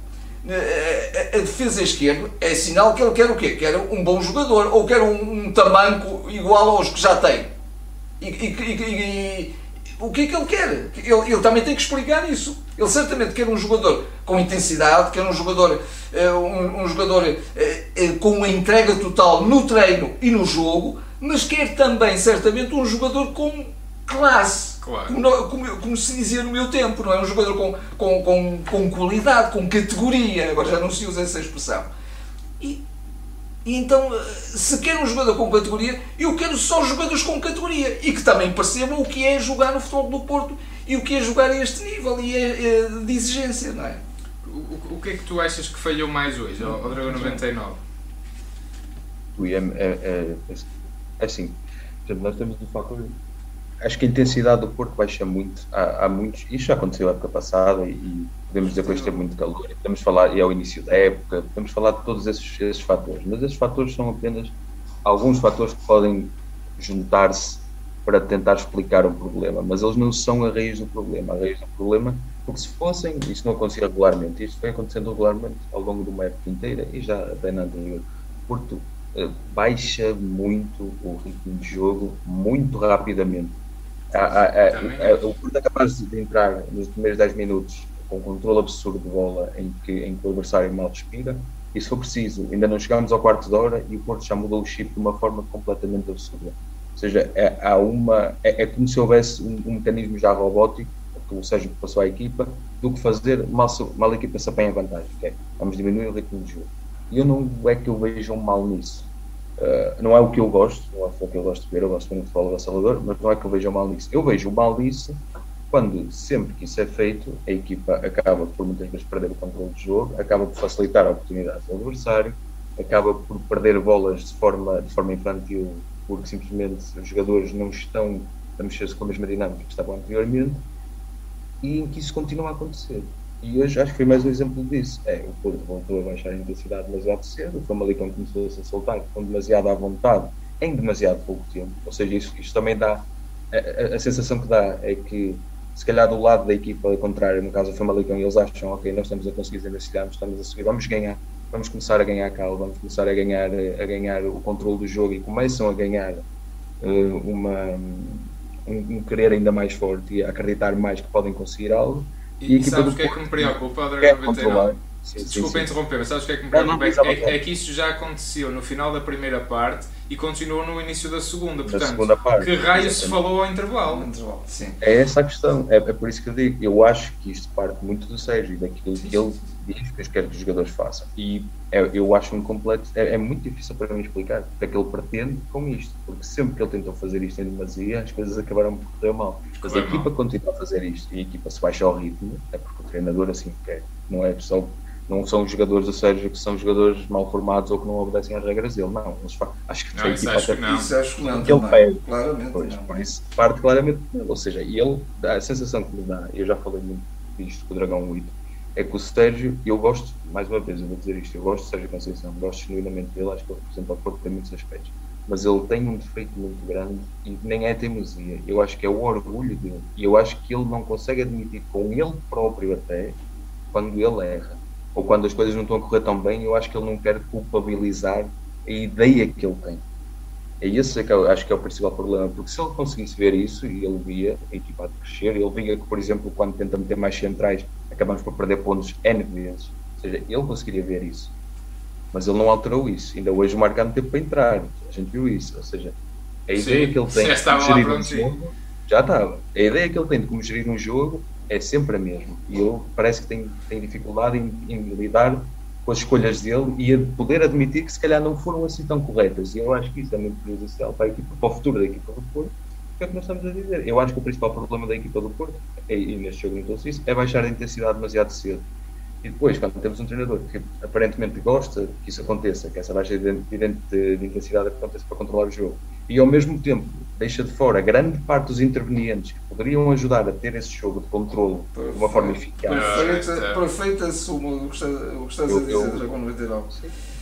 a, a defesa esquerda, é sinal que ele quer o quê? Quer um bom jogador, ou quer um, um tamanco igual aos que já tem. E, e, e, o que é que ele quer? Ele, ele, também tem que explicar isso. Ele certamente quer um jogador com intensidade, quer um jogador, eh, um, um jogador eh, eh, com uma entrega total no treino e no jogo, mas quer também, certamente, um jogador com classe. Claro. Como, como, como, se dizia no meu tempo, não é? Um jogador com, com, com, com qualidade, com categoria. Agora já não se usa essa expressão. E, e então, se quer um jogador com categoria, eu quero só jogadores com categoria e que também percebam o que é jogar no futebol do Porto e o que é jogar a este nível e é, é de exigência, não é? O, o que é que tu achas que falhou mais hoje, ao, ao Dragão 99? Ui, é, é, é, é assim, nós temos um fator acho que a intensidade do Porto baixa muito. Há, há muitos, isto já aconteceu na época passada e, podemos dizer que hoje muito calor. E podemos falar, e ao início da época, podemos falar de todos esses, esses fatores. Mas esses fatores são apenas alguns fatores que podem juntar-se para tentar explicar o problema, mas eles não são a raiz do problema. A raiz do problema, porque se fossem, isso não acontecia regularmente, isto foi acontecendo regularmente ao longo de uma época inteira e já até na anterior. Porto eh, baixa muito o ritmo de jogo muito rapidamente a, a, a, o Porto é capaz de entrar nos primeiros 10 minutos com um controle absurdo de bola em que, em que o adversário mal respira e se for preciso, ainda não chegámos ao quarto de hora e o Porto já mudou o chip de uma forma completamente absurda. Ou seja, é, há uma, é, é como se houvesse um, um, mecanismo já robótico, que o Sérgio passou à equipa, do que fazer mal, mal a equipa se apanha vantagem, é, vamos diminuir o ritmo de jogo. E eu não é que eu vejo um mal nisso. Uh, não é o que eu gosto, não é o que eu gosto de ver, eu gosto muito de futebol Salvador, mas não é que eu veja o mal nisso. Eu vejo o mal nisso quando, sempre que isso é feito, a equipa acaba por muitas vezes perder o controle do jogo, acaba por facilitar a oportunidade do adversário, acaba por perder bolas de forma, de forma infantil, porque simplesmente os jogadores não estão a mexer-se com a mesma dinâmica que estavam anteriormente, e em que isso continua a acontecer. E hoje acho que foi mais um exemplo disso. É, o Porto voltou a baixar a intensidade demasiado cedo, o Famalicão começou a se soltar com demasiado à vontade em demasiado pouco tempo. Ou seja, isso, isto também dá. A, a, a, sensação que dá é que, se calhar, do lado da equipa contrário, no caso do Famalicão, eles acham, ok, nós estamos a conseguir desenvencilhar, estamos a subir, vamos ganhar, vamos começar a ganhar calma, vamos começar a ganhar, a ganhar o controle do jogo e começam a ganhar uh, uma, um, um querer ainda mais forte e a acreditar mais que podem conseguir algo e, e sabes o que é que me preocupa, André 99? Desculpa interromper, mas sabes o que é que me preocupa? É, é, é, que isso já aconteceu no final da primeira parte e continuou no início da segunda. Portanto, segunda parte, que raio se falou ao intervalo? intervalo sim. É essa a questão. É, é, por isso que eu digo. Eu acho que isto parte muito do Sérgio e daquilo sim, que ele diz que eu quero que os jogadores façam. E é, eu acho um complexo. É, é, muito difícil para mim explicar o que é que ele pretende com isto. Porque sempre que ele tentou fazer isto em demasia, as coisas acabaram por correr mal. Mas a equipa continua a fazer isto e a equipa se baixa ao ritmo, é porque o treinador assim quer. Não é só não são os jogadores do Sérgio que são jogadores mal formados ou que não obedecem às regras dele, não. Eles, acho que não, a equipa acho até não. Isso acho que não. Que ele pede. Claramente. Pois, por isso parte claramente Ou seja, e ele, a sensação que me dá, eu já falei muito disto com o Dragão 8, é que o Sérgio, e eu gosto, mais uma vez, eu vou dizer isto, eu gosto de Sérgio Conceição, gosto genuinamente dele, acho que ele representa o Porto em muitos aspectos. Mas ele tem um defeito muito grande e nem é teimosia, eu acho que é o orgulho dele. E eu acho que ele não consegue admitir com ele próprio até quando ele erra ou quando as coisas não estão a correr tão bem, eu acho que ele não quer culpabilizar a ideia que ele tem. É esse que eu acho que é o principal problema, porque se ele conseguisse ver isso e ele via a equipa a crescer, ele via que, por exemplo, quando tenta meter mais centrais, acabamos por perder pontos N vezes. Ou seja, ele conseguiria ver isso. Mas ele não alterou isso. Ainda hoje o Marcano teve para entrar. A gente viu isso. Ou seja, a ideia Sim, que ele tem de gerir um jogo já estava. A ideia que ele tem de como gerir um jogo é sempre a mesma. E ele parece que tem, tem dificuldade em, em, lidar com as escolhas dele e a poder admitir que se calhar não foram assim tão corretas. E eu acho que isso é muito prejudicial para, a equipa, para o futuro da equipa do Porto. O que é que nós estamos a dizer? Eu acho que o principal problema da equipa do Porto, e, neste jogo não isso, é baixar a intensidade demasiado cedo. E depois, quando temos um treinador que aparentemente gosta que isso aconteça, que essa baixa de, de, de intensidade aconteça para controlar o jogo, e ao mesmo tempo deixa de fora grande parte dos intervenientes que poderiam ajudar a ter esse jogo de controle de uma forma eficaz. Perfeita, perfeita suma o que estás a dizer, Dragão 99.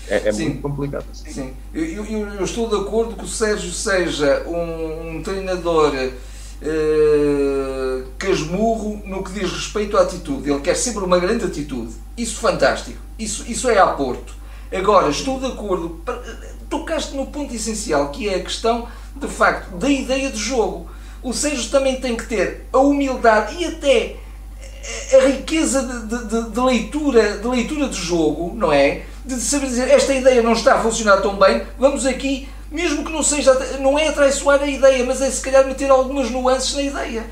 É, é muito complicado. Assim. Sim. Eu, eu, eu, estou de acordo que o Sérgio seja um, um treinador uh, casmurro no que diz respeito à atitude. Ele quer sempre uma grande atitude. Isso fantástico. Isso, isso é a Porto. Agora, estou de acordo. Tocaste no ponto essencial que é a questão, de facto, da ideia de jogo. O Sérgio também tem que ter a humildade e até a riqueza de, de, de, leitura, de leitura de jogo, não é? De saber dizer esta ideia não está a funcionar tão bem, vamos aqui, mesmo que não seja, não é atraiçoar a ideia, mas é se calhar meter algumas nuances na ideia.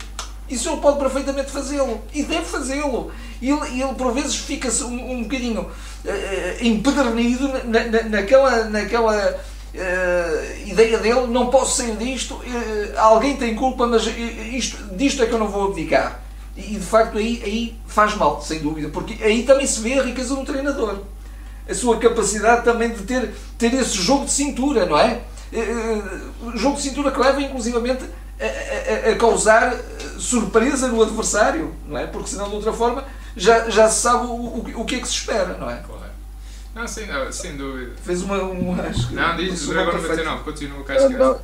Isso ele pode perfeitamente fazê-lo e deve fazê-lo. E ele, ele, por vezes fica-se um, um bocadinho uh, empedernido na, na, naquela, naquela uh, ideia dele: não posso sair disto, uh, alguém tem culpa, mas isto, disto é que eu não vou abdicar. E de facto aí, aí faz mal, sem dúvida, porque aí também se vê a riqueza do treinador. A sua capacidade também de ter, ter esse jogo de cintura, não é? Jogo de cintura que leva inclusivamente a, a, a, causar surpresa no adversário, não é? Porque senão de outra forma já, já se sabe o, o, o que é que se espera, não é? Claro. Não, sem, não, sem dúvida. Fez uma. uma acho, não, diz, agora 99, continua cá não, não,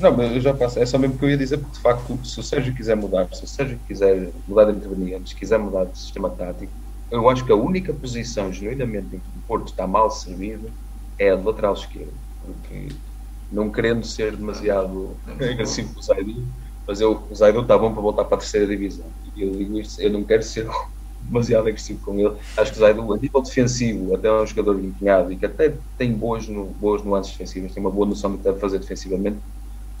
não, mas eu já passo. É só mesmo que eu ia dizer, porque de facto, se o Sérgio quiser mudar, se o Sérgio quiser mudar de intervenientes, quiser mudar de sistema tático, eu acho que a única posição, genuinamente, em que o Porto está mal servido é a de lateral esquerdo. Porque, não querendo ser demasiado agressivo com o Zaidu, mas eu, o Zaidu está bom para voltar para a terceira divisão. E eu digo isto, eu não quero ser demasiado agressivo com ele. Acho que o Zaidu, a nível defensivo, até é um jogador empenhado e que até tem boas, no, boas nuances defensivas, tem uma boa noção do que deve fazer defensivamente,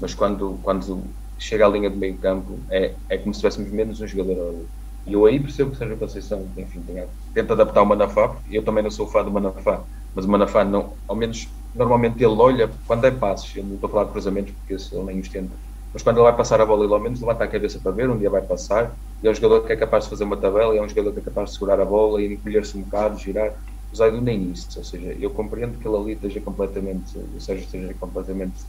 mas quando, quando chega à linha de meio campo é, é como se tivéssemos menos um jogador E eu aí percebo que seja Conceição, enfim, tem, tenta adaptar o Manafá, porque eu também não sou fã do Manafá, mas o Manafá, não, ao menos, normalmente ele olha quando é passos, eu não estou a falar de cruzamentos porque ele nem os tenta, mas quando ele vai passar a bola, ele ao menos levanta a cabeça para ver, um dia vai passar, e é um jogador que é capaz de fazer uma tabela, é um jogador que é capaz de segurar a bola e encolher-se um bocado, girar. O Zaidu nem isso, ou seja, eu compreendo que ele ali esteja completamente, o Sérgio esteja completamente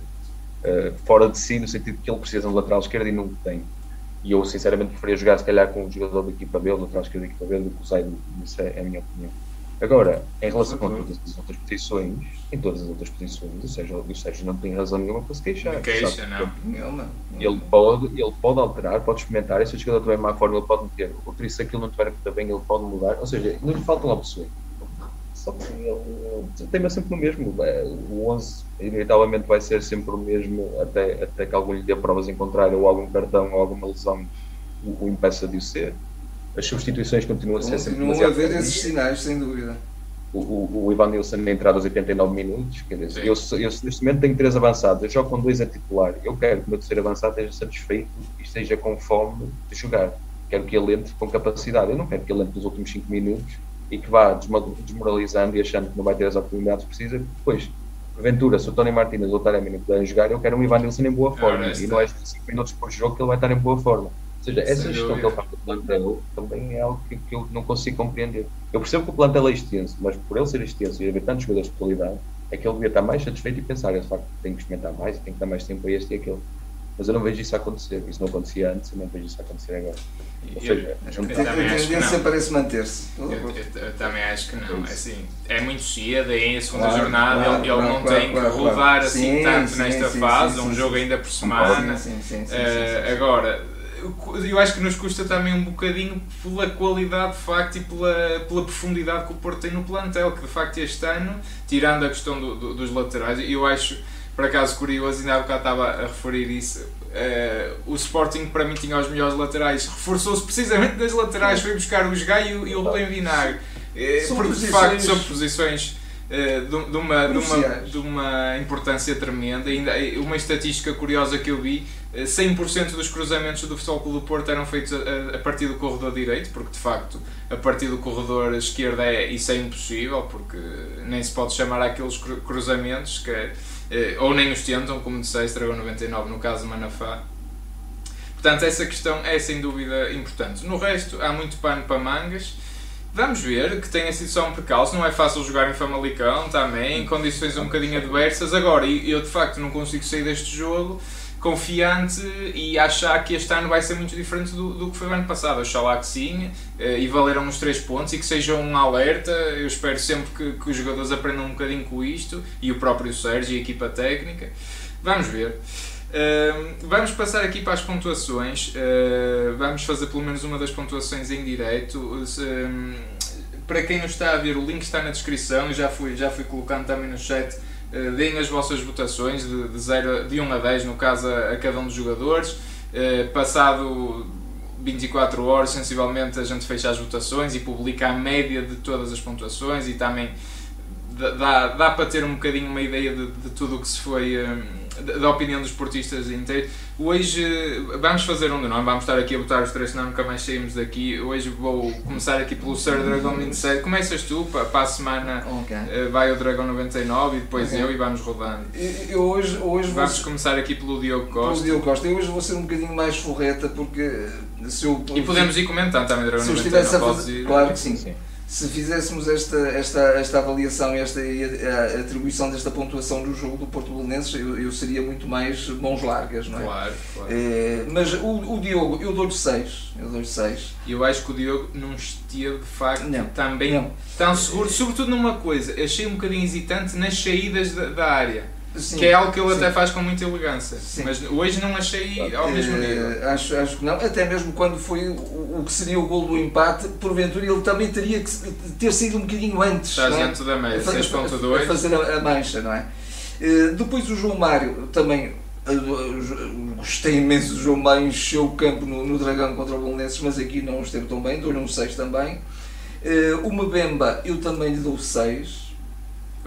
uh, fora de si, no sentido que ele precisa de um lateral esquerdo e não tem. E eu, sinceramente, preferia jogar, se calhar, com o jogador da equipa B, lateral esquerdo da equipa B, do que o Zaidu. Isso é, é a minha opinião. Agora, em relação a todas as outras posições, em todas as outras posições, o Sérgio, o Sérgio não tem razão nenhuma para se queixar. Queixa, não. Ele, ele, pode, ele pode alterar, pode experimentar, e se o jogador tiver má forma, ele pode meter. Ou se aquilo não estiver a bem, ele pode mudar. Ou seja, não lhe faltam opções. Só que ele, ele tem sempre no mesmo. É, o 11, inevitavelmente, vai ser sempre o mesmo, até, até que algum lhe dê provas em contrário, ou algum cartão, ou alguma lesão o, o impeça de o ser as substituições continuam a ser sempre Continuam a haver esses sinais, sem dúvida. O, o, o Ivan Nilsson na entrada aos 89 minutos, quer dizer, eu, eu, neste momento tenho três avançados, eu jogo com dois a titular, eu quero que o meu terceiro avançado esteja satisfeito e esteja com fome de jogar. Quero que ele entre com capacidade. Eu não quero que ele entre nos últimos 5 minutos e que vá desmoralizando e achando que não vai ter as oportunidades que precisa. Depois, porventura, se o Tony Martínez ou o Taremi não puderem jogar, eu quero um Ivan Nilsson em boa forma. e não é 5 minutos por jogo que ele vai estar em boa forma. Ou seja, essa gestão que ele faz do plantel também é algo que, que, eu não consigo compreender. Eu percebo que o plantel é extenso, mas por ele ser extenso e haver tantos jogadores de qualidade, é que ele devia estar mais satisfeito e pensar, de facto, tenho que experimentar mais, tenho que dar mais tempo a este e aquele. Mas eu não vejo isso acontecer. Isso não acontecia antes, eu não vejo isso acontecer agora. Ou seja, eu, eu, a tendência parece manter-se. Eu, também acho que não. É assim, é muito cedo, é em segunda claro, jornada, claro, ele, ele claro, não tem que rodar assim sim, tanto sim, nesta sim, fase, um jogo ainda por semana. Uh, agora eu acho que nos custa também um bocadinho pela qualidade de facto e pela, pela profundidade que o Porto tem no plantel, que de facto este ano, tirando a questão do, do, dos laterais, eu acho, por acaso curioso, ainda há bocado estava a referir isso, uh, o Sporting para mim tinha os melhores laterais, reforçou-se precisamente das laterais, foi buscar o Gaio e o Rubem Vinagre, uh, porque de facto são posições eh, de, de, uma, de, uma, de uma importância tremenda. Ainda, uma estatística curiosa que eu vi: 100% eh, dos cruzamentos do Futebol Clube do Porto eram feitos a, a, partir do corredor direito, porque de facto a partir do corredor esquerdo é, isso é impossível, porque nem se pode chamar aqueles cruzamentos que eh, ou nem os tentam, como disseste, Dragão 99 no caso de Manafá. Portanto, essa questão é sem dúvida importante. No resto, há muito pano para mangas Vamos ver, que tenha sido só um percalço, não é fácil jogar em Famalicão também, em condições um bocadinho adversas. Agora, eu de facto não consigo sair deste jogo confiante e achar que este ano vai ser muito diferente do, do que foi o ano passado. Oxalá que sim, eh, e valeram os três pontos e que seja um alerta. Eu espero sempre que, que os jogadores aprendam um bocadinho com isto e o próprio Sérgio e a equipa técnica. Vamos ver. Uh, vamos passar aqui para as pontuações. Uh, vamos fazer pelo menos uma das pontuações em direto. Uh, para quem não está a ver, o link está na descrição. Já fui, já fui colocando também no chat eh, deem as vossas votações de, de, 0, de 1 a 10, no caso, a, a cada um dos jogadores. Uh, passado 24 horas, sensivelmente, a gente fecha as votações e publica a média de todas as pontuações e também dá, dá para ter um bocadinho uma ideia de, de tudo o que se foi. Da opinião dos portistas inteiros. Hoje vamos fazer um de nós, vamos estar aqui a botar os três, senão nunca mais saímos daqui. Hoje vou começar aqui pelo Sir Dragon 27. Começas tu, para, para a semana okay. Eh, vai o Dragão 99 e depois okay. eu e vamos rodando. Eu hoje, hoje vamos vou... começar aqui pelo Diogo Costa. Pelo Diogo Costa. Eu hoje vou ser um bocadinho mais forreta porque se eu. E podemos ir comentando também, Dragão se 99. Se eu estivesse a fazer. Claro que sim. sim se fizéssemos esta, esta, esta avaliação e esta a, a atribuição desta pontuação do jogo do Porto Belenenses, eu, eu seria muito mais mãos largas, não é? Claro, claro. É, mas o, o Diogo, eu dou-lhe 6. Eu dou-lhe 6. Eu acho que o Diogo não esteve de facto não, também não. tão seguro, sobretudo numa coisa, achei um bocadinho hesitante nas saídas da, da área Sim, que é algo que ele sim. até faz com muita elegância. Sim. Mas hoje não achei ao mesmo nível. Uh, acho, acho que não. Até mesmo quando foi o, o, que seria o gol do empate, porventura ele também teria que ter saído um bocadinho antes. Estás é? dentro da média, 6.2. A fazer a, a, mancha, não é? Uh, depois o João Mário também. Uh, gostei imenso do João Mário, encheu o campo no, no Dragão contra o Bolonenses, mas aqui não esteve tão bem, dou-lhe um 6 também. Uh, o Mbemba eu também lhe dou 6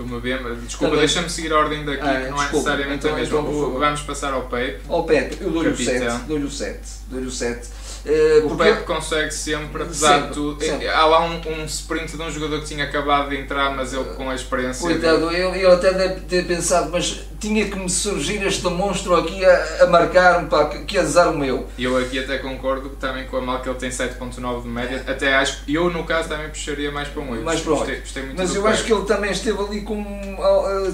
uma desculpa, deixa-me seguir a ordem daqui, ah, que não é desculpa, é necessariamente então, a mesma. Então, Vamos passar ao Pepe. Ao Pepe, eu dou-lhe o 7. Dou-lhe o 7. Dou-lhe o 7. Uh, o Pepe consegue sempre, apesar sempre, de tudo. Sempre. Há lá um, um, sprint de um jogador que tinha acabado de entrar, mas ele com a experiência. Coitado, ele, ele até deve ter pensado, mas tinha que me surgir este monstro aqui a, a marcar-me, pá, que, que azar o meu. E eu aqui até concordo também com a mal que ele tem 7.9 de média, até acho eu no caso também puxaria mais para um 8. Mais para um 8. Gostei, gostei muito Mas eu acho que ele também esteve ali com,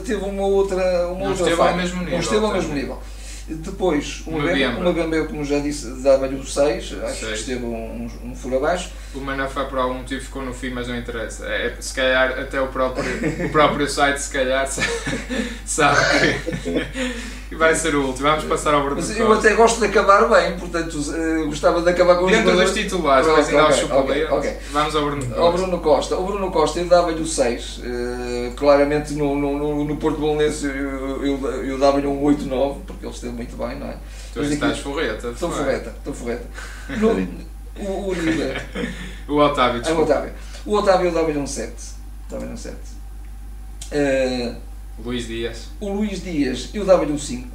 teve uma outra, uma não outra esteve ao mesmo nível. Não esteve ao mesmo nível. Depois, uma, Bemba, uma Bemba, como já disse, dava-lhe o 6, acho que esteve um, um, furo abaixo. O Manafá por algum motivo ficou no fim, mas não interessa. É, se calhar até o próprio, o próprio site se calhar sabe que vai ser o último. Vamos passar ao Bruno Mas eu até gosto de acabar bem, portanto uh, gostava de acabar com os Dentro dos titulares, mas ainda okay, okay, okay. Vamos ao Bruno Costa. Ao Bruno Costa. O Bruno Costa, eu dava-lhe o 6. Uh, eh, claramente no, no, no Porto Bolonense eu, eu, eu dava-lhe um 8-9, porque ele esteve muito bem, não é? Tu mas estás forreta. Estou forreta, estou forreta. No, o, o líder. o Otávio, desculpa. o Otávio. O Otávio dava-lhe um 7. Dava-lhe um 7. Uh, Luís Dias. O Luís Dias, eu dava-lhe um 5.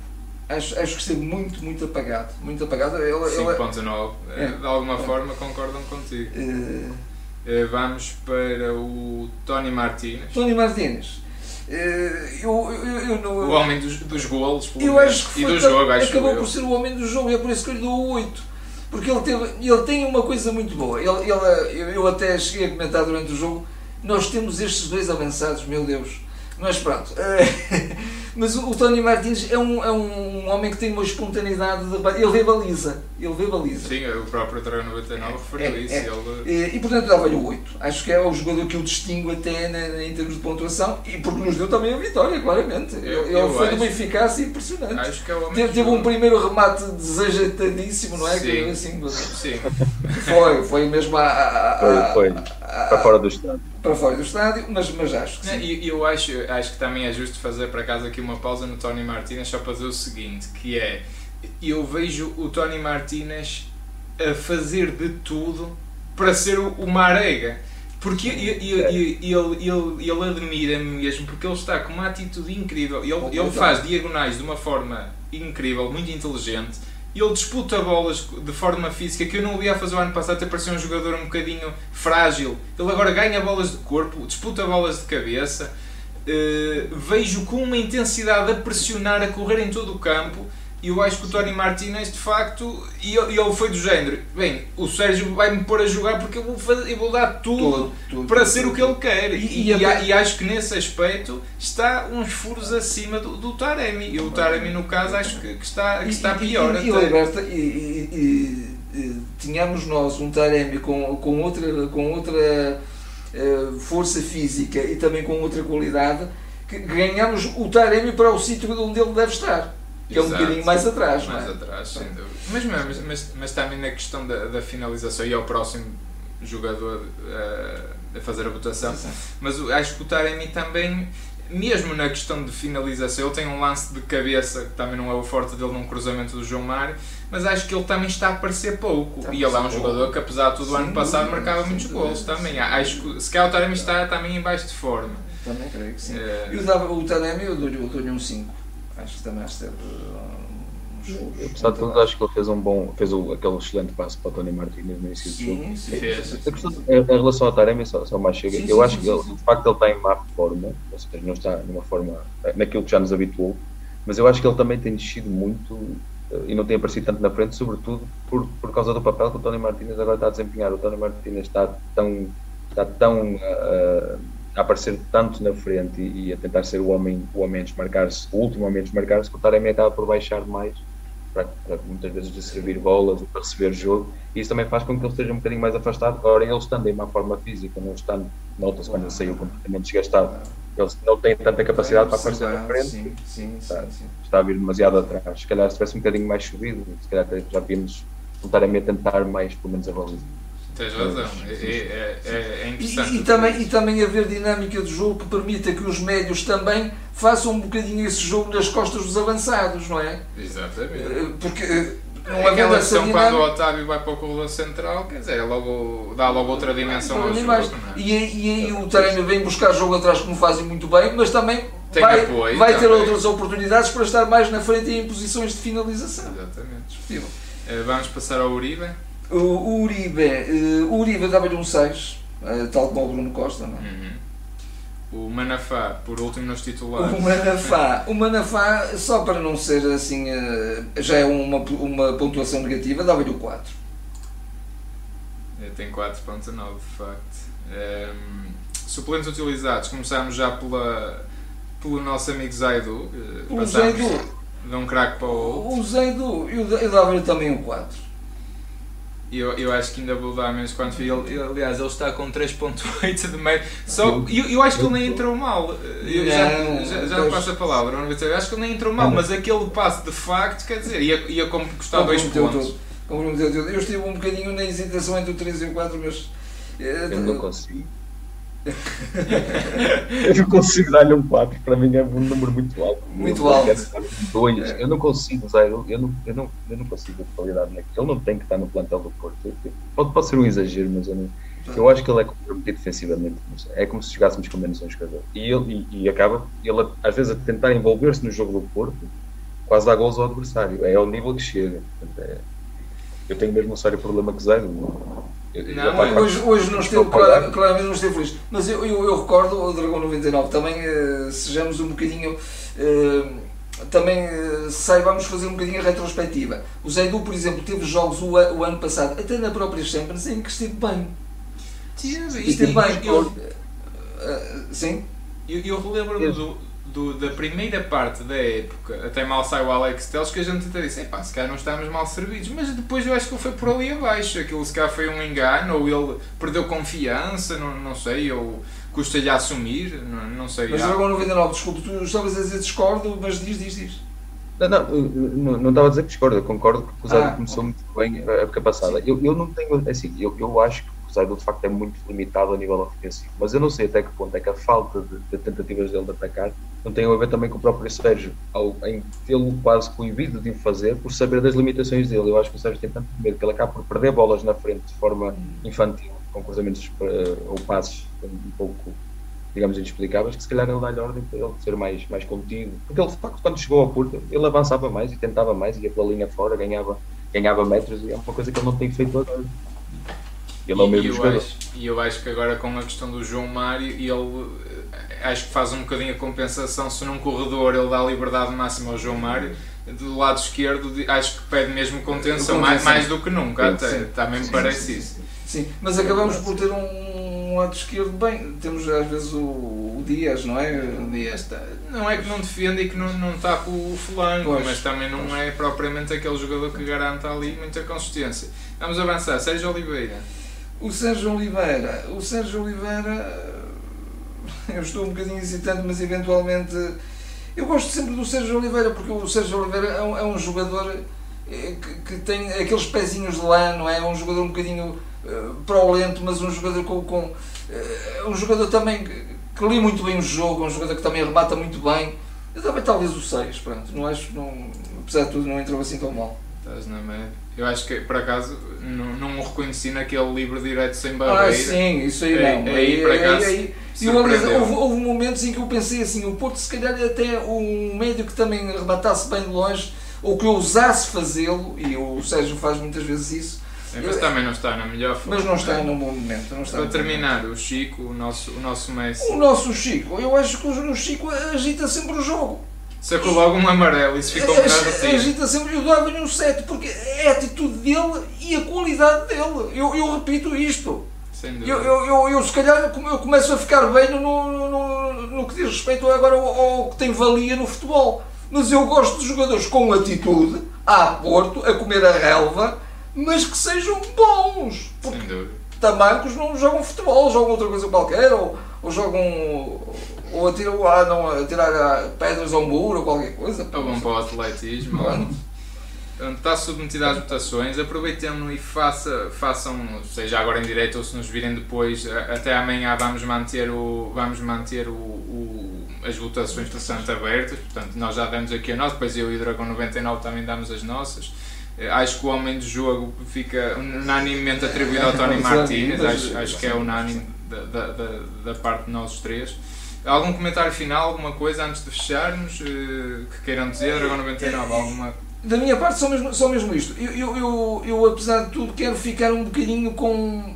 Acho, acho que esteve muito, muito apagado. Muito apagado. 5.9. É, de alguma é. forma concordam contigo. Uh, uh, vamos para o Tony Martínez. Tony Martínez. Eu, eu, eu não, o homem dos, dos golos eu acho que e do jogo, acho acabou por ser o homem do jogo, é por isso que eu lhe dou 8 porque ele, teve, ele tem uma coisa muito boa. Ele, ele, eu até cheguei a comentar durante o jogo, nós temos estes dois avançados, meu Deus. Mas pronto. Mas o, o Tony Martins é um, é um homem que tem uma espontaneidade, de, ele vê baliza, ele vê baliza. Sim, o próprio Treino 99 referiu é, isso. É. Ele... E, portanto dava-lhe o 8. Acho que é o jogador que eu distingo até na, em termos de pontuação e porque nos deu também a vitória, claramente. Eu, ele eu foi de uma eficácia impressionante. Acho que é o teve, teve um primeiro remate desajeitadíssimo, não é? Sim, que, assim, sim. Foi, foi mesmo a, a, a, foi, foi. para fora do estádio. Para fora do estádio, mas, mas acho que sim. E eu, eu acho, acho que também é justo fazer para casa aqui uma pausa no Tony Martinez só para dizer o seguinte, que é eu vejo o Tony Martinez a fazer de tudo para ser o, Marega. Porque ele, ele, ele, ele, ele admira-me mesmo, porque ele está com uma atitude incrível. Ele, ele faz diagonais de uma forma incrível, muito inteligente. Ele disputa bolas de forma física que eu não o vi a fazer o ano passado, até parecia um jogador um bocadinho frágil. Ele agora ganha bolas de corpo, disputa bolas de cabeça uh, vejo com uma intensidade a pressionar, a correr em todo o campo. E eu acho que o Tony Martinez, de facto, e ele, foi do género: bem, o Sérgio vai-me pôr a jogar porque eu vou, fazer, eu vou dar tudo, Tudo, tudo, para tudo, ser o que ele quer. E, E- e, a- e acho que nesse aspecto está uns furos acima do, do Taremi. E o Taremi, no caso, acho que, que está, que está E- e- pior. E, e, e, e- e- e tínhamos nós um Taremi com, com outra, com outra eh, força física e também com outra qualidade, que ganhamos o Taremi para o sítio onde ele deve estar, que é um Exato. bocadinho mais atrás. não é? Mais atrás, sem dúvida. Mas, mas, mas, mas também na questão da, da finalização e ao próximo jogador eh, a fazer a votação. Mas o- acho que o Taremi também, mesmo na questão de finalização, ele tem um lance de cabeça que também não é o forte dele num cruzamento do João Mário, mas acho que ele também está a aparecer pouco. Está e ele é um jogador que, apesar de tudo, ano passado dúvida, marcava muitos gols também. Acho que se calhar o Taremi está também em baixo de forma. Também creio que sim. Eh, E o, o Taremi eu dou-lhe eu dou-lhe um 5. Acho que também esteve um jogo. Apesar de tudo, acho que ele fez um bom, fez o, aquele excelente passo para o Tony Martínez no início do jogo. Sim, sim. Fez. A questão, em em relação ao Taremi, só, só mais chega, Sim, eu sim, acho sim, que ele, sim, sim. de facto ele está em má forma, ou seja, não está numa forma eh, naquilo que já nos habituou, mas eu acho que ele também tem descido muito eh, e não tem aparecido tanto na frente, sobretudo por, por causa do papel que o Tony Martínez agora está a desempenhar. O Tony Martínez está tão, está tão eh, a aparecer tanto na frente e, e a tentar ser o homem, o homem a desmarcar-se, o último homem a desmarcar-se, que o Taremi acaba por baixar mais para, para muitas vezes de servir bolas ou para receber jogo, e isso também faz com que ele esteja um bocadinho mais afastado. Agora, ele estando em má forma física, não estando, nota-se quando ele saiu completamente desgastado, ele não tem tanta capacidade para aparecer na frente, Sim, sim, sim. Tá. sim. está a vir demasiado atrás. Se calhar, se tivesse um bocadinho mais subido, se calhar já víamos voltar a tentar mais, pelo menos, a baliza. Tens razão. É, é, é, é interessante. E, e também, e também haver dinâmica de jogo que permita que os médios também façam um bocadinho esse jogo nas costas dos avançados, não é? Exatamente. Eh, Porque eh, não É aquela questão quando o dinâmica. Otávio vai para o corredor central, quer dizer, é logo, dá logo outra dimensão ao jogo. é? E, aí- e aí o Taremi vem buscar jogo atrás como fazem muito bem, mas também Tem vai, apoio vai ter também. outras oportunidades para estar mais na frente e em posições de finalização. Exatamente. Discutível. Eh, Vamos passar ao Uribe. O, Uribe, eh, o Uribe dava-lhe um 6, eh, tal como o Bruno Costa, não é? Uhum. O Manafá, por último nos titulares. O Manafá, o Manafá, só para não ser assim, eh, já é uma, uma pontuação negativa, dava-lhe o 4. Eh, Tem 4.9 de facto. Ehm, suplentes utilizados, começámos já pela, pelo nosso amigo Zaidu. O Zaidu, de um craque para o outro. o Zaidu, eu, eu dava-lhe também o 4. Eu, eu acho que ainda vou dar menos quanto ele, ele- Aliás, ele está com 3.8 de média. Só, eu, eu acho que ele nem entrou mal. Eu já, Não, já, já pois. passo a palavra. Eu acho que ele nem entrou mal, Não. mas aquele passo de facto, quer dizer, ia, ia como custar dois Comprometeu pontos. tudo. Comprometeu tudo. Eu estive um bocadinho na hesitação entre o 3 e o 4, mas. eh, Eu não consigo. Eu não consigo dar-lhe um 4, para mim é um número muito alto. Muito eu alto. dois. Eu não consigo usar, eu, eu, não, eu, não, eu não consigo a qualidade naquilo. Ele não tem que estar no plantel do Porto. Pode, pode ser um exagero, mas eu, não, eu acho que ele é comprometido defensivamente. É como se jogássemos com menos um jogador. E, ele, e, e acaba, ele às vezes, a tentar envolver-se no jogo do Porto, quase dá gols ao adversário. É ao nível que chega. Portanto, é- eu tenho mesmo um sério problema com o Zé. Não, é- Hoje, hoje não esteve, clara- claramente não esteve feliz. Mas eu, eu, eu recordo o Dragão 99, também eh, sejamos um bocadinho. eh, também eh, saibamos fazer um bocadinho a retrospectiva. O Zaidu, por exemplo, teve jogos o, o ano passado, até na própria Champions, em que esteve bem. Tive, Esteve bem. eu, Eh, sim? eu, eu relembro-me do, do- da primeira parte da época, até mal sai o Alex Teles, que a gente até disse: epá, se calhar não estamos mal servidos. Mas depois eu acho que ele foi por ali abaixo. Aquilo se calhar foi um engano, ou ele perdeu confiança, não, não sei, ou custa-lhe a assumir, não, não sei. Mas há- Dragão 99, desculpe, tu estavas a dizer discordo, mas diz, diz, diz. Não, não, não, não estava a dizer que discordo, eu concordo que o Zaidu Ah, começou ok. muito bem a época passada. Eu, eu não tenho, assim, eu, eu acho que o Zaidu de facto é muito limitado a nível ofensivo, mas eu não sei até que ponto é que a falta de, de tentativas dele de atacar não tem a ver também com o próprio Sérgio, ao, em tê-lo quase coibido de o fazer por saber das limitações dele. Eu acho que o Sérgio tem tanto medo que ele acaba por perder bolas na frente de forma infantil, com cruzamentos eh, ou passos um pouco digamos, inexplicáveis, que se calhar ele dá-lhe ordem para ele ser mais, mais contido. Porque ele, de facto, quando chegou ao Porto, ele avançava mais e tentava mais, ia pela linha fora, ganhava, ganhava metros e é uma coisa que ele não tem feito agora. Ele é o E mesmo eu jogador. acho, e eu acho que agora com a questão do João Mário, ele eh, acho que faz um bocadinho a compensação se num corredor ele dá a liberdade máxima ao João Mário, do lado esquerdo, acho que pede mesmo contenção, Contenção. mais, mais do que nunca, Sim, até, sim. também me Sim, parece sim, isso. Sim, mas acabamos por ter um, um lado esquerdo bem. Temos às vezes o, o Dias, não é? O Dias está- não é que não defende e que não, não está com o flanco, Pois, mas também não é propriamente aquele jogador que garanta ali muita consistência. Vamos avançar, Sérgio Oliveira. O Sérgio Oliveira, o Sérgio Oliveira, eu estou um bocadinho hesitante, mas eventualmente eu gosto sempre do Sérgio Oliveira porque o Sérgio Oliveira é um, é um jogador eh, que, que tem aqueles pezinhos de lã, não é? É um jogador um bocadinho eh, para o lento, mas um jogador com, com eh, um jogador também que, que lê muito bem o jogo, um jogador que também remata muito bem. Eu também talvez o 6, pronto, não acho não, apesar de tudo não entrou assim tão mal. Estás na média. Eu acho que, por acaso, não, não o reconheci naquele livre direto sem Ah, barreira. sim, isso aí Aí- não. aí, por acaso, E eu, aliás, surpreendeu. houve, houve momentos em que eu pensei assim, o Porto se calhar até um médio que também rematasse bem de longe, ou que ousasse fazê-lo, e o Sérgio faz muitas vezes isso, É, mas também não está na melhor forma. mas não está num bom momento. Não está Para terminar, o Chico, o nosso, o nosso Messi. O nosso Chico, eu acho que o Chico agita sempre o jogo. Sacou logo um amarelo, isso ficou um bocado assim. Agita sempre, eu dava-lhe um 7, porque é a atitude dele e a qualidade dele. Eu, eu repito isto. Eu, eu, eu, eu, se calhar eu começo a ficar bem no, no, no, no que diz respeito agora ao, ao que tem valia no futebol. Mas eu gosto de jogadores com atitude, a Porto, a comer a relva, mas que sejam bons. Porque tamancos não jogam futebol, jogam outra coisa qualquer, ou, ou jogam. ou atiram, ah, não, a tirar ah, pedras ao muro ou qualquer coisa. Ou vão para o atletismo. Está submetido às votações, aproveitando e faça, façam, seja agora em direto ou se nos virem depois, até amanhã vamos manter, o, vamos manter o, o- as votações bastante abertas, portanto nós já demos aqui a nossa, depois eu e o Dragão 99 também damos as nossas. Eh, Acho que o homem do jogo fica unanimemente atribuído ao Tony Martínez, acho, acho que é unânime da, da, da, da parte de nós os três. Algum comentário final, alguma coisa antes de fecharmos eh, que queiram dizer, Dragão 99, alguma Da minha parte, só mesmo, só mesmo isto. Eu, eu, eu, eu, apesar de tudo, quero ficar um bocadinho com.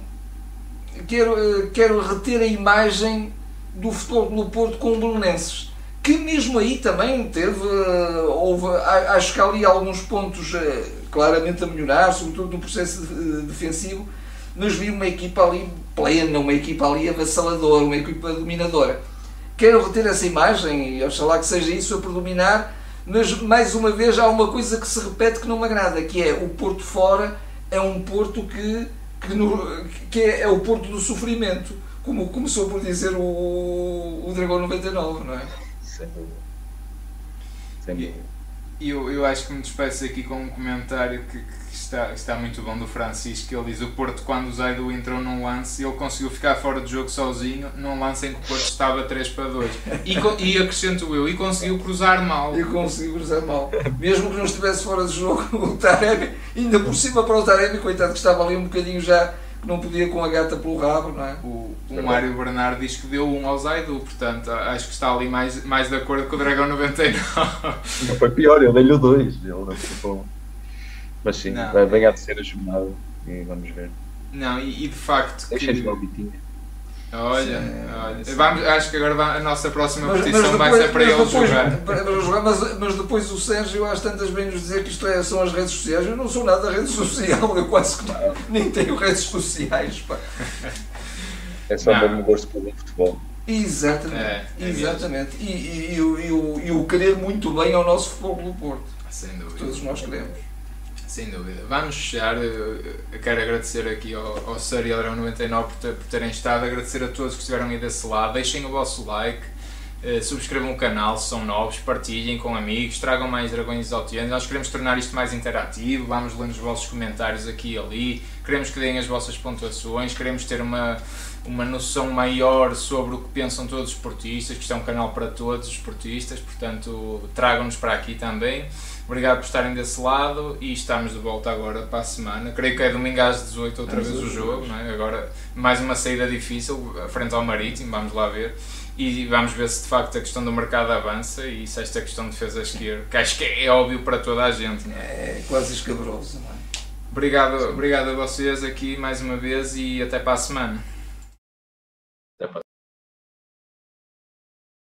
Quero, eh, quero reter a imagem do Futebol Clube Porto com o Belenenses. Que mesmo aí também teve. eh, Houve, acho que ali alguns pontos eh, claramente a melhorar, sobretudo no processo de- defensivo. Mas vi uma equipa ali plena, uma equipa ali avassaladora, uma equipa dominadora. Quero reter essa imagem e oxalá que seja isso a predominar mas mais uma vez há uma coisa que se repete que não me agrada, que é o Porto fora é um Porto que, que, no- que é, é o Porto do sofrimento, como começou por dizer o, o Dragão 99, não é? Sem dúvida. Sem dúvida. Eu, eu acho que me despeço aqui com um comentário que, que está, está muito bom do Francisco, ele diz o Porto quando o Zaidu entrou num lance, ele conseguiu ficar fora do jogo sozinho, num lance em que o Porto estava 3 para 2. E, e acrescento eu, e conseguiu cruzar mal. E consegui cruzar mal. Mesmo que não estivesse fora de jogo, o Taremi, ainda por cima para o Taremi, coitado que estava ali um bocadinho já, não podia com a gata pelo rabo, não é? O, o Mário Bernardo diz que deu um ao Zaidu, portanto acho que está ali mais, mais de acordo com o Dragão 99. Não foi pior, eu dei-lhe o 2. Ele não. Mas sim, Não. vai, vem a ser a jornada e vamos ver. Não, e, e de facto Deixa que... o Bitinha. Olha, Sim, olha. sim. Vamos, acho que agora vai- a nossa próxima Mas, petição mas vai ser para ele jogar. mas, mas depois o Sérgio às tantas vem nos dizer que isto é, são as redes sociais. Eu não sou nada da rede social, eu quase que não- nem tenho redes sociais. Pá. É só Não. mesmo gosto pelo futebol. Exatamente, É, é exatamente. E, e, e o- e o- e o querer muito bem ao nosso futebol pelo Porto. Sem dúvida. Todos nós queremos. Sem dúvida. Vamos fechar. quero agradecer aqui ao, ao e ao Dragão 99 por, por terem estado. Agradecer a todos que estiveram aí desse lado. Deixem o vosso like. eh, Subscrevam o canal se são novos, partilhem com amigos, tragam mais dragões altianos. Nós queremos tornar isto mais interativo. Vamos ler os vossos comentários aqui e ali. Queremos que deem as vossas pontuações. Queremos ter uma, uma noção maior sobre o que pensam todos os esportistas, que isto é um canal para todos os esportistas. Portanto, tragam-nos para aqui também. Obrigado por estarem desse lado e estamos de volta agora para a semana. Creio que é domingo às 18 outra Às vez o 18. jogo, não é? Agora mais uma saída difícil, frente ao Marítimo, vamos lá ver. E vamos ver se de facto a questão do mercado avança e se esta questão de defesa esquerda, que acho que é óbvio para toda a gente. Não é? É quase escabroso, não é? Obrigado, obrigado a vocês aqui mais uma vez e até para a semana.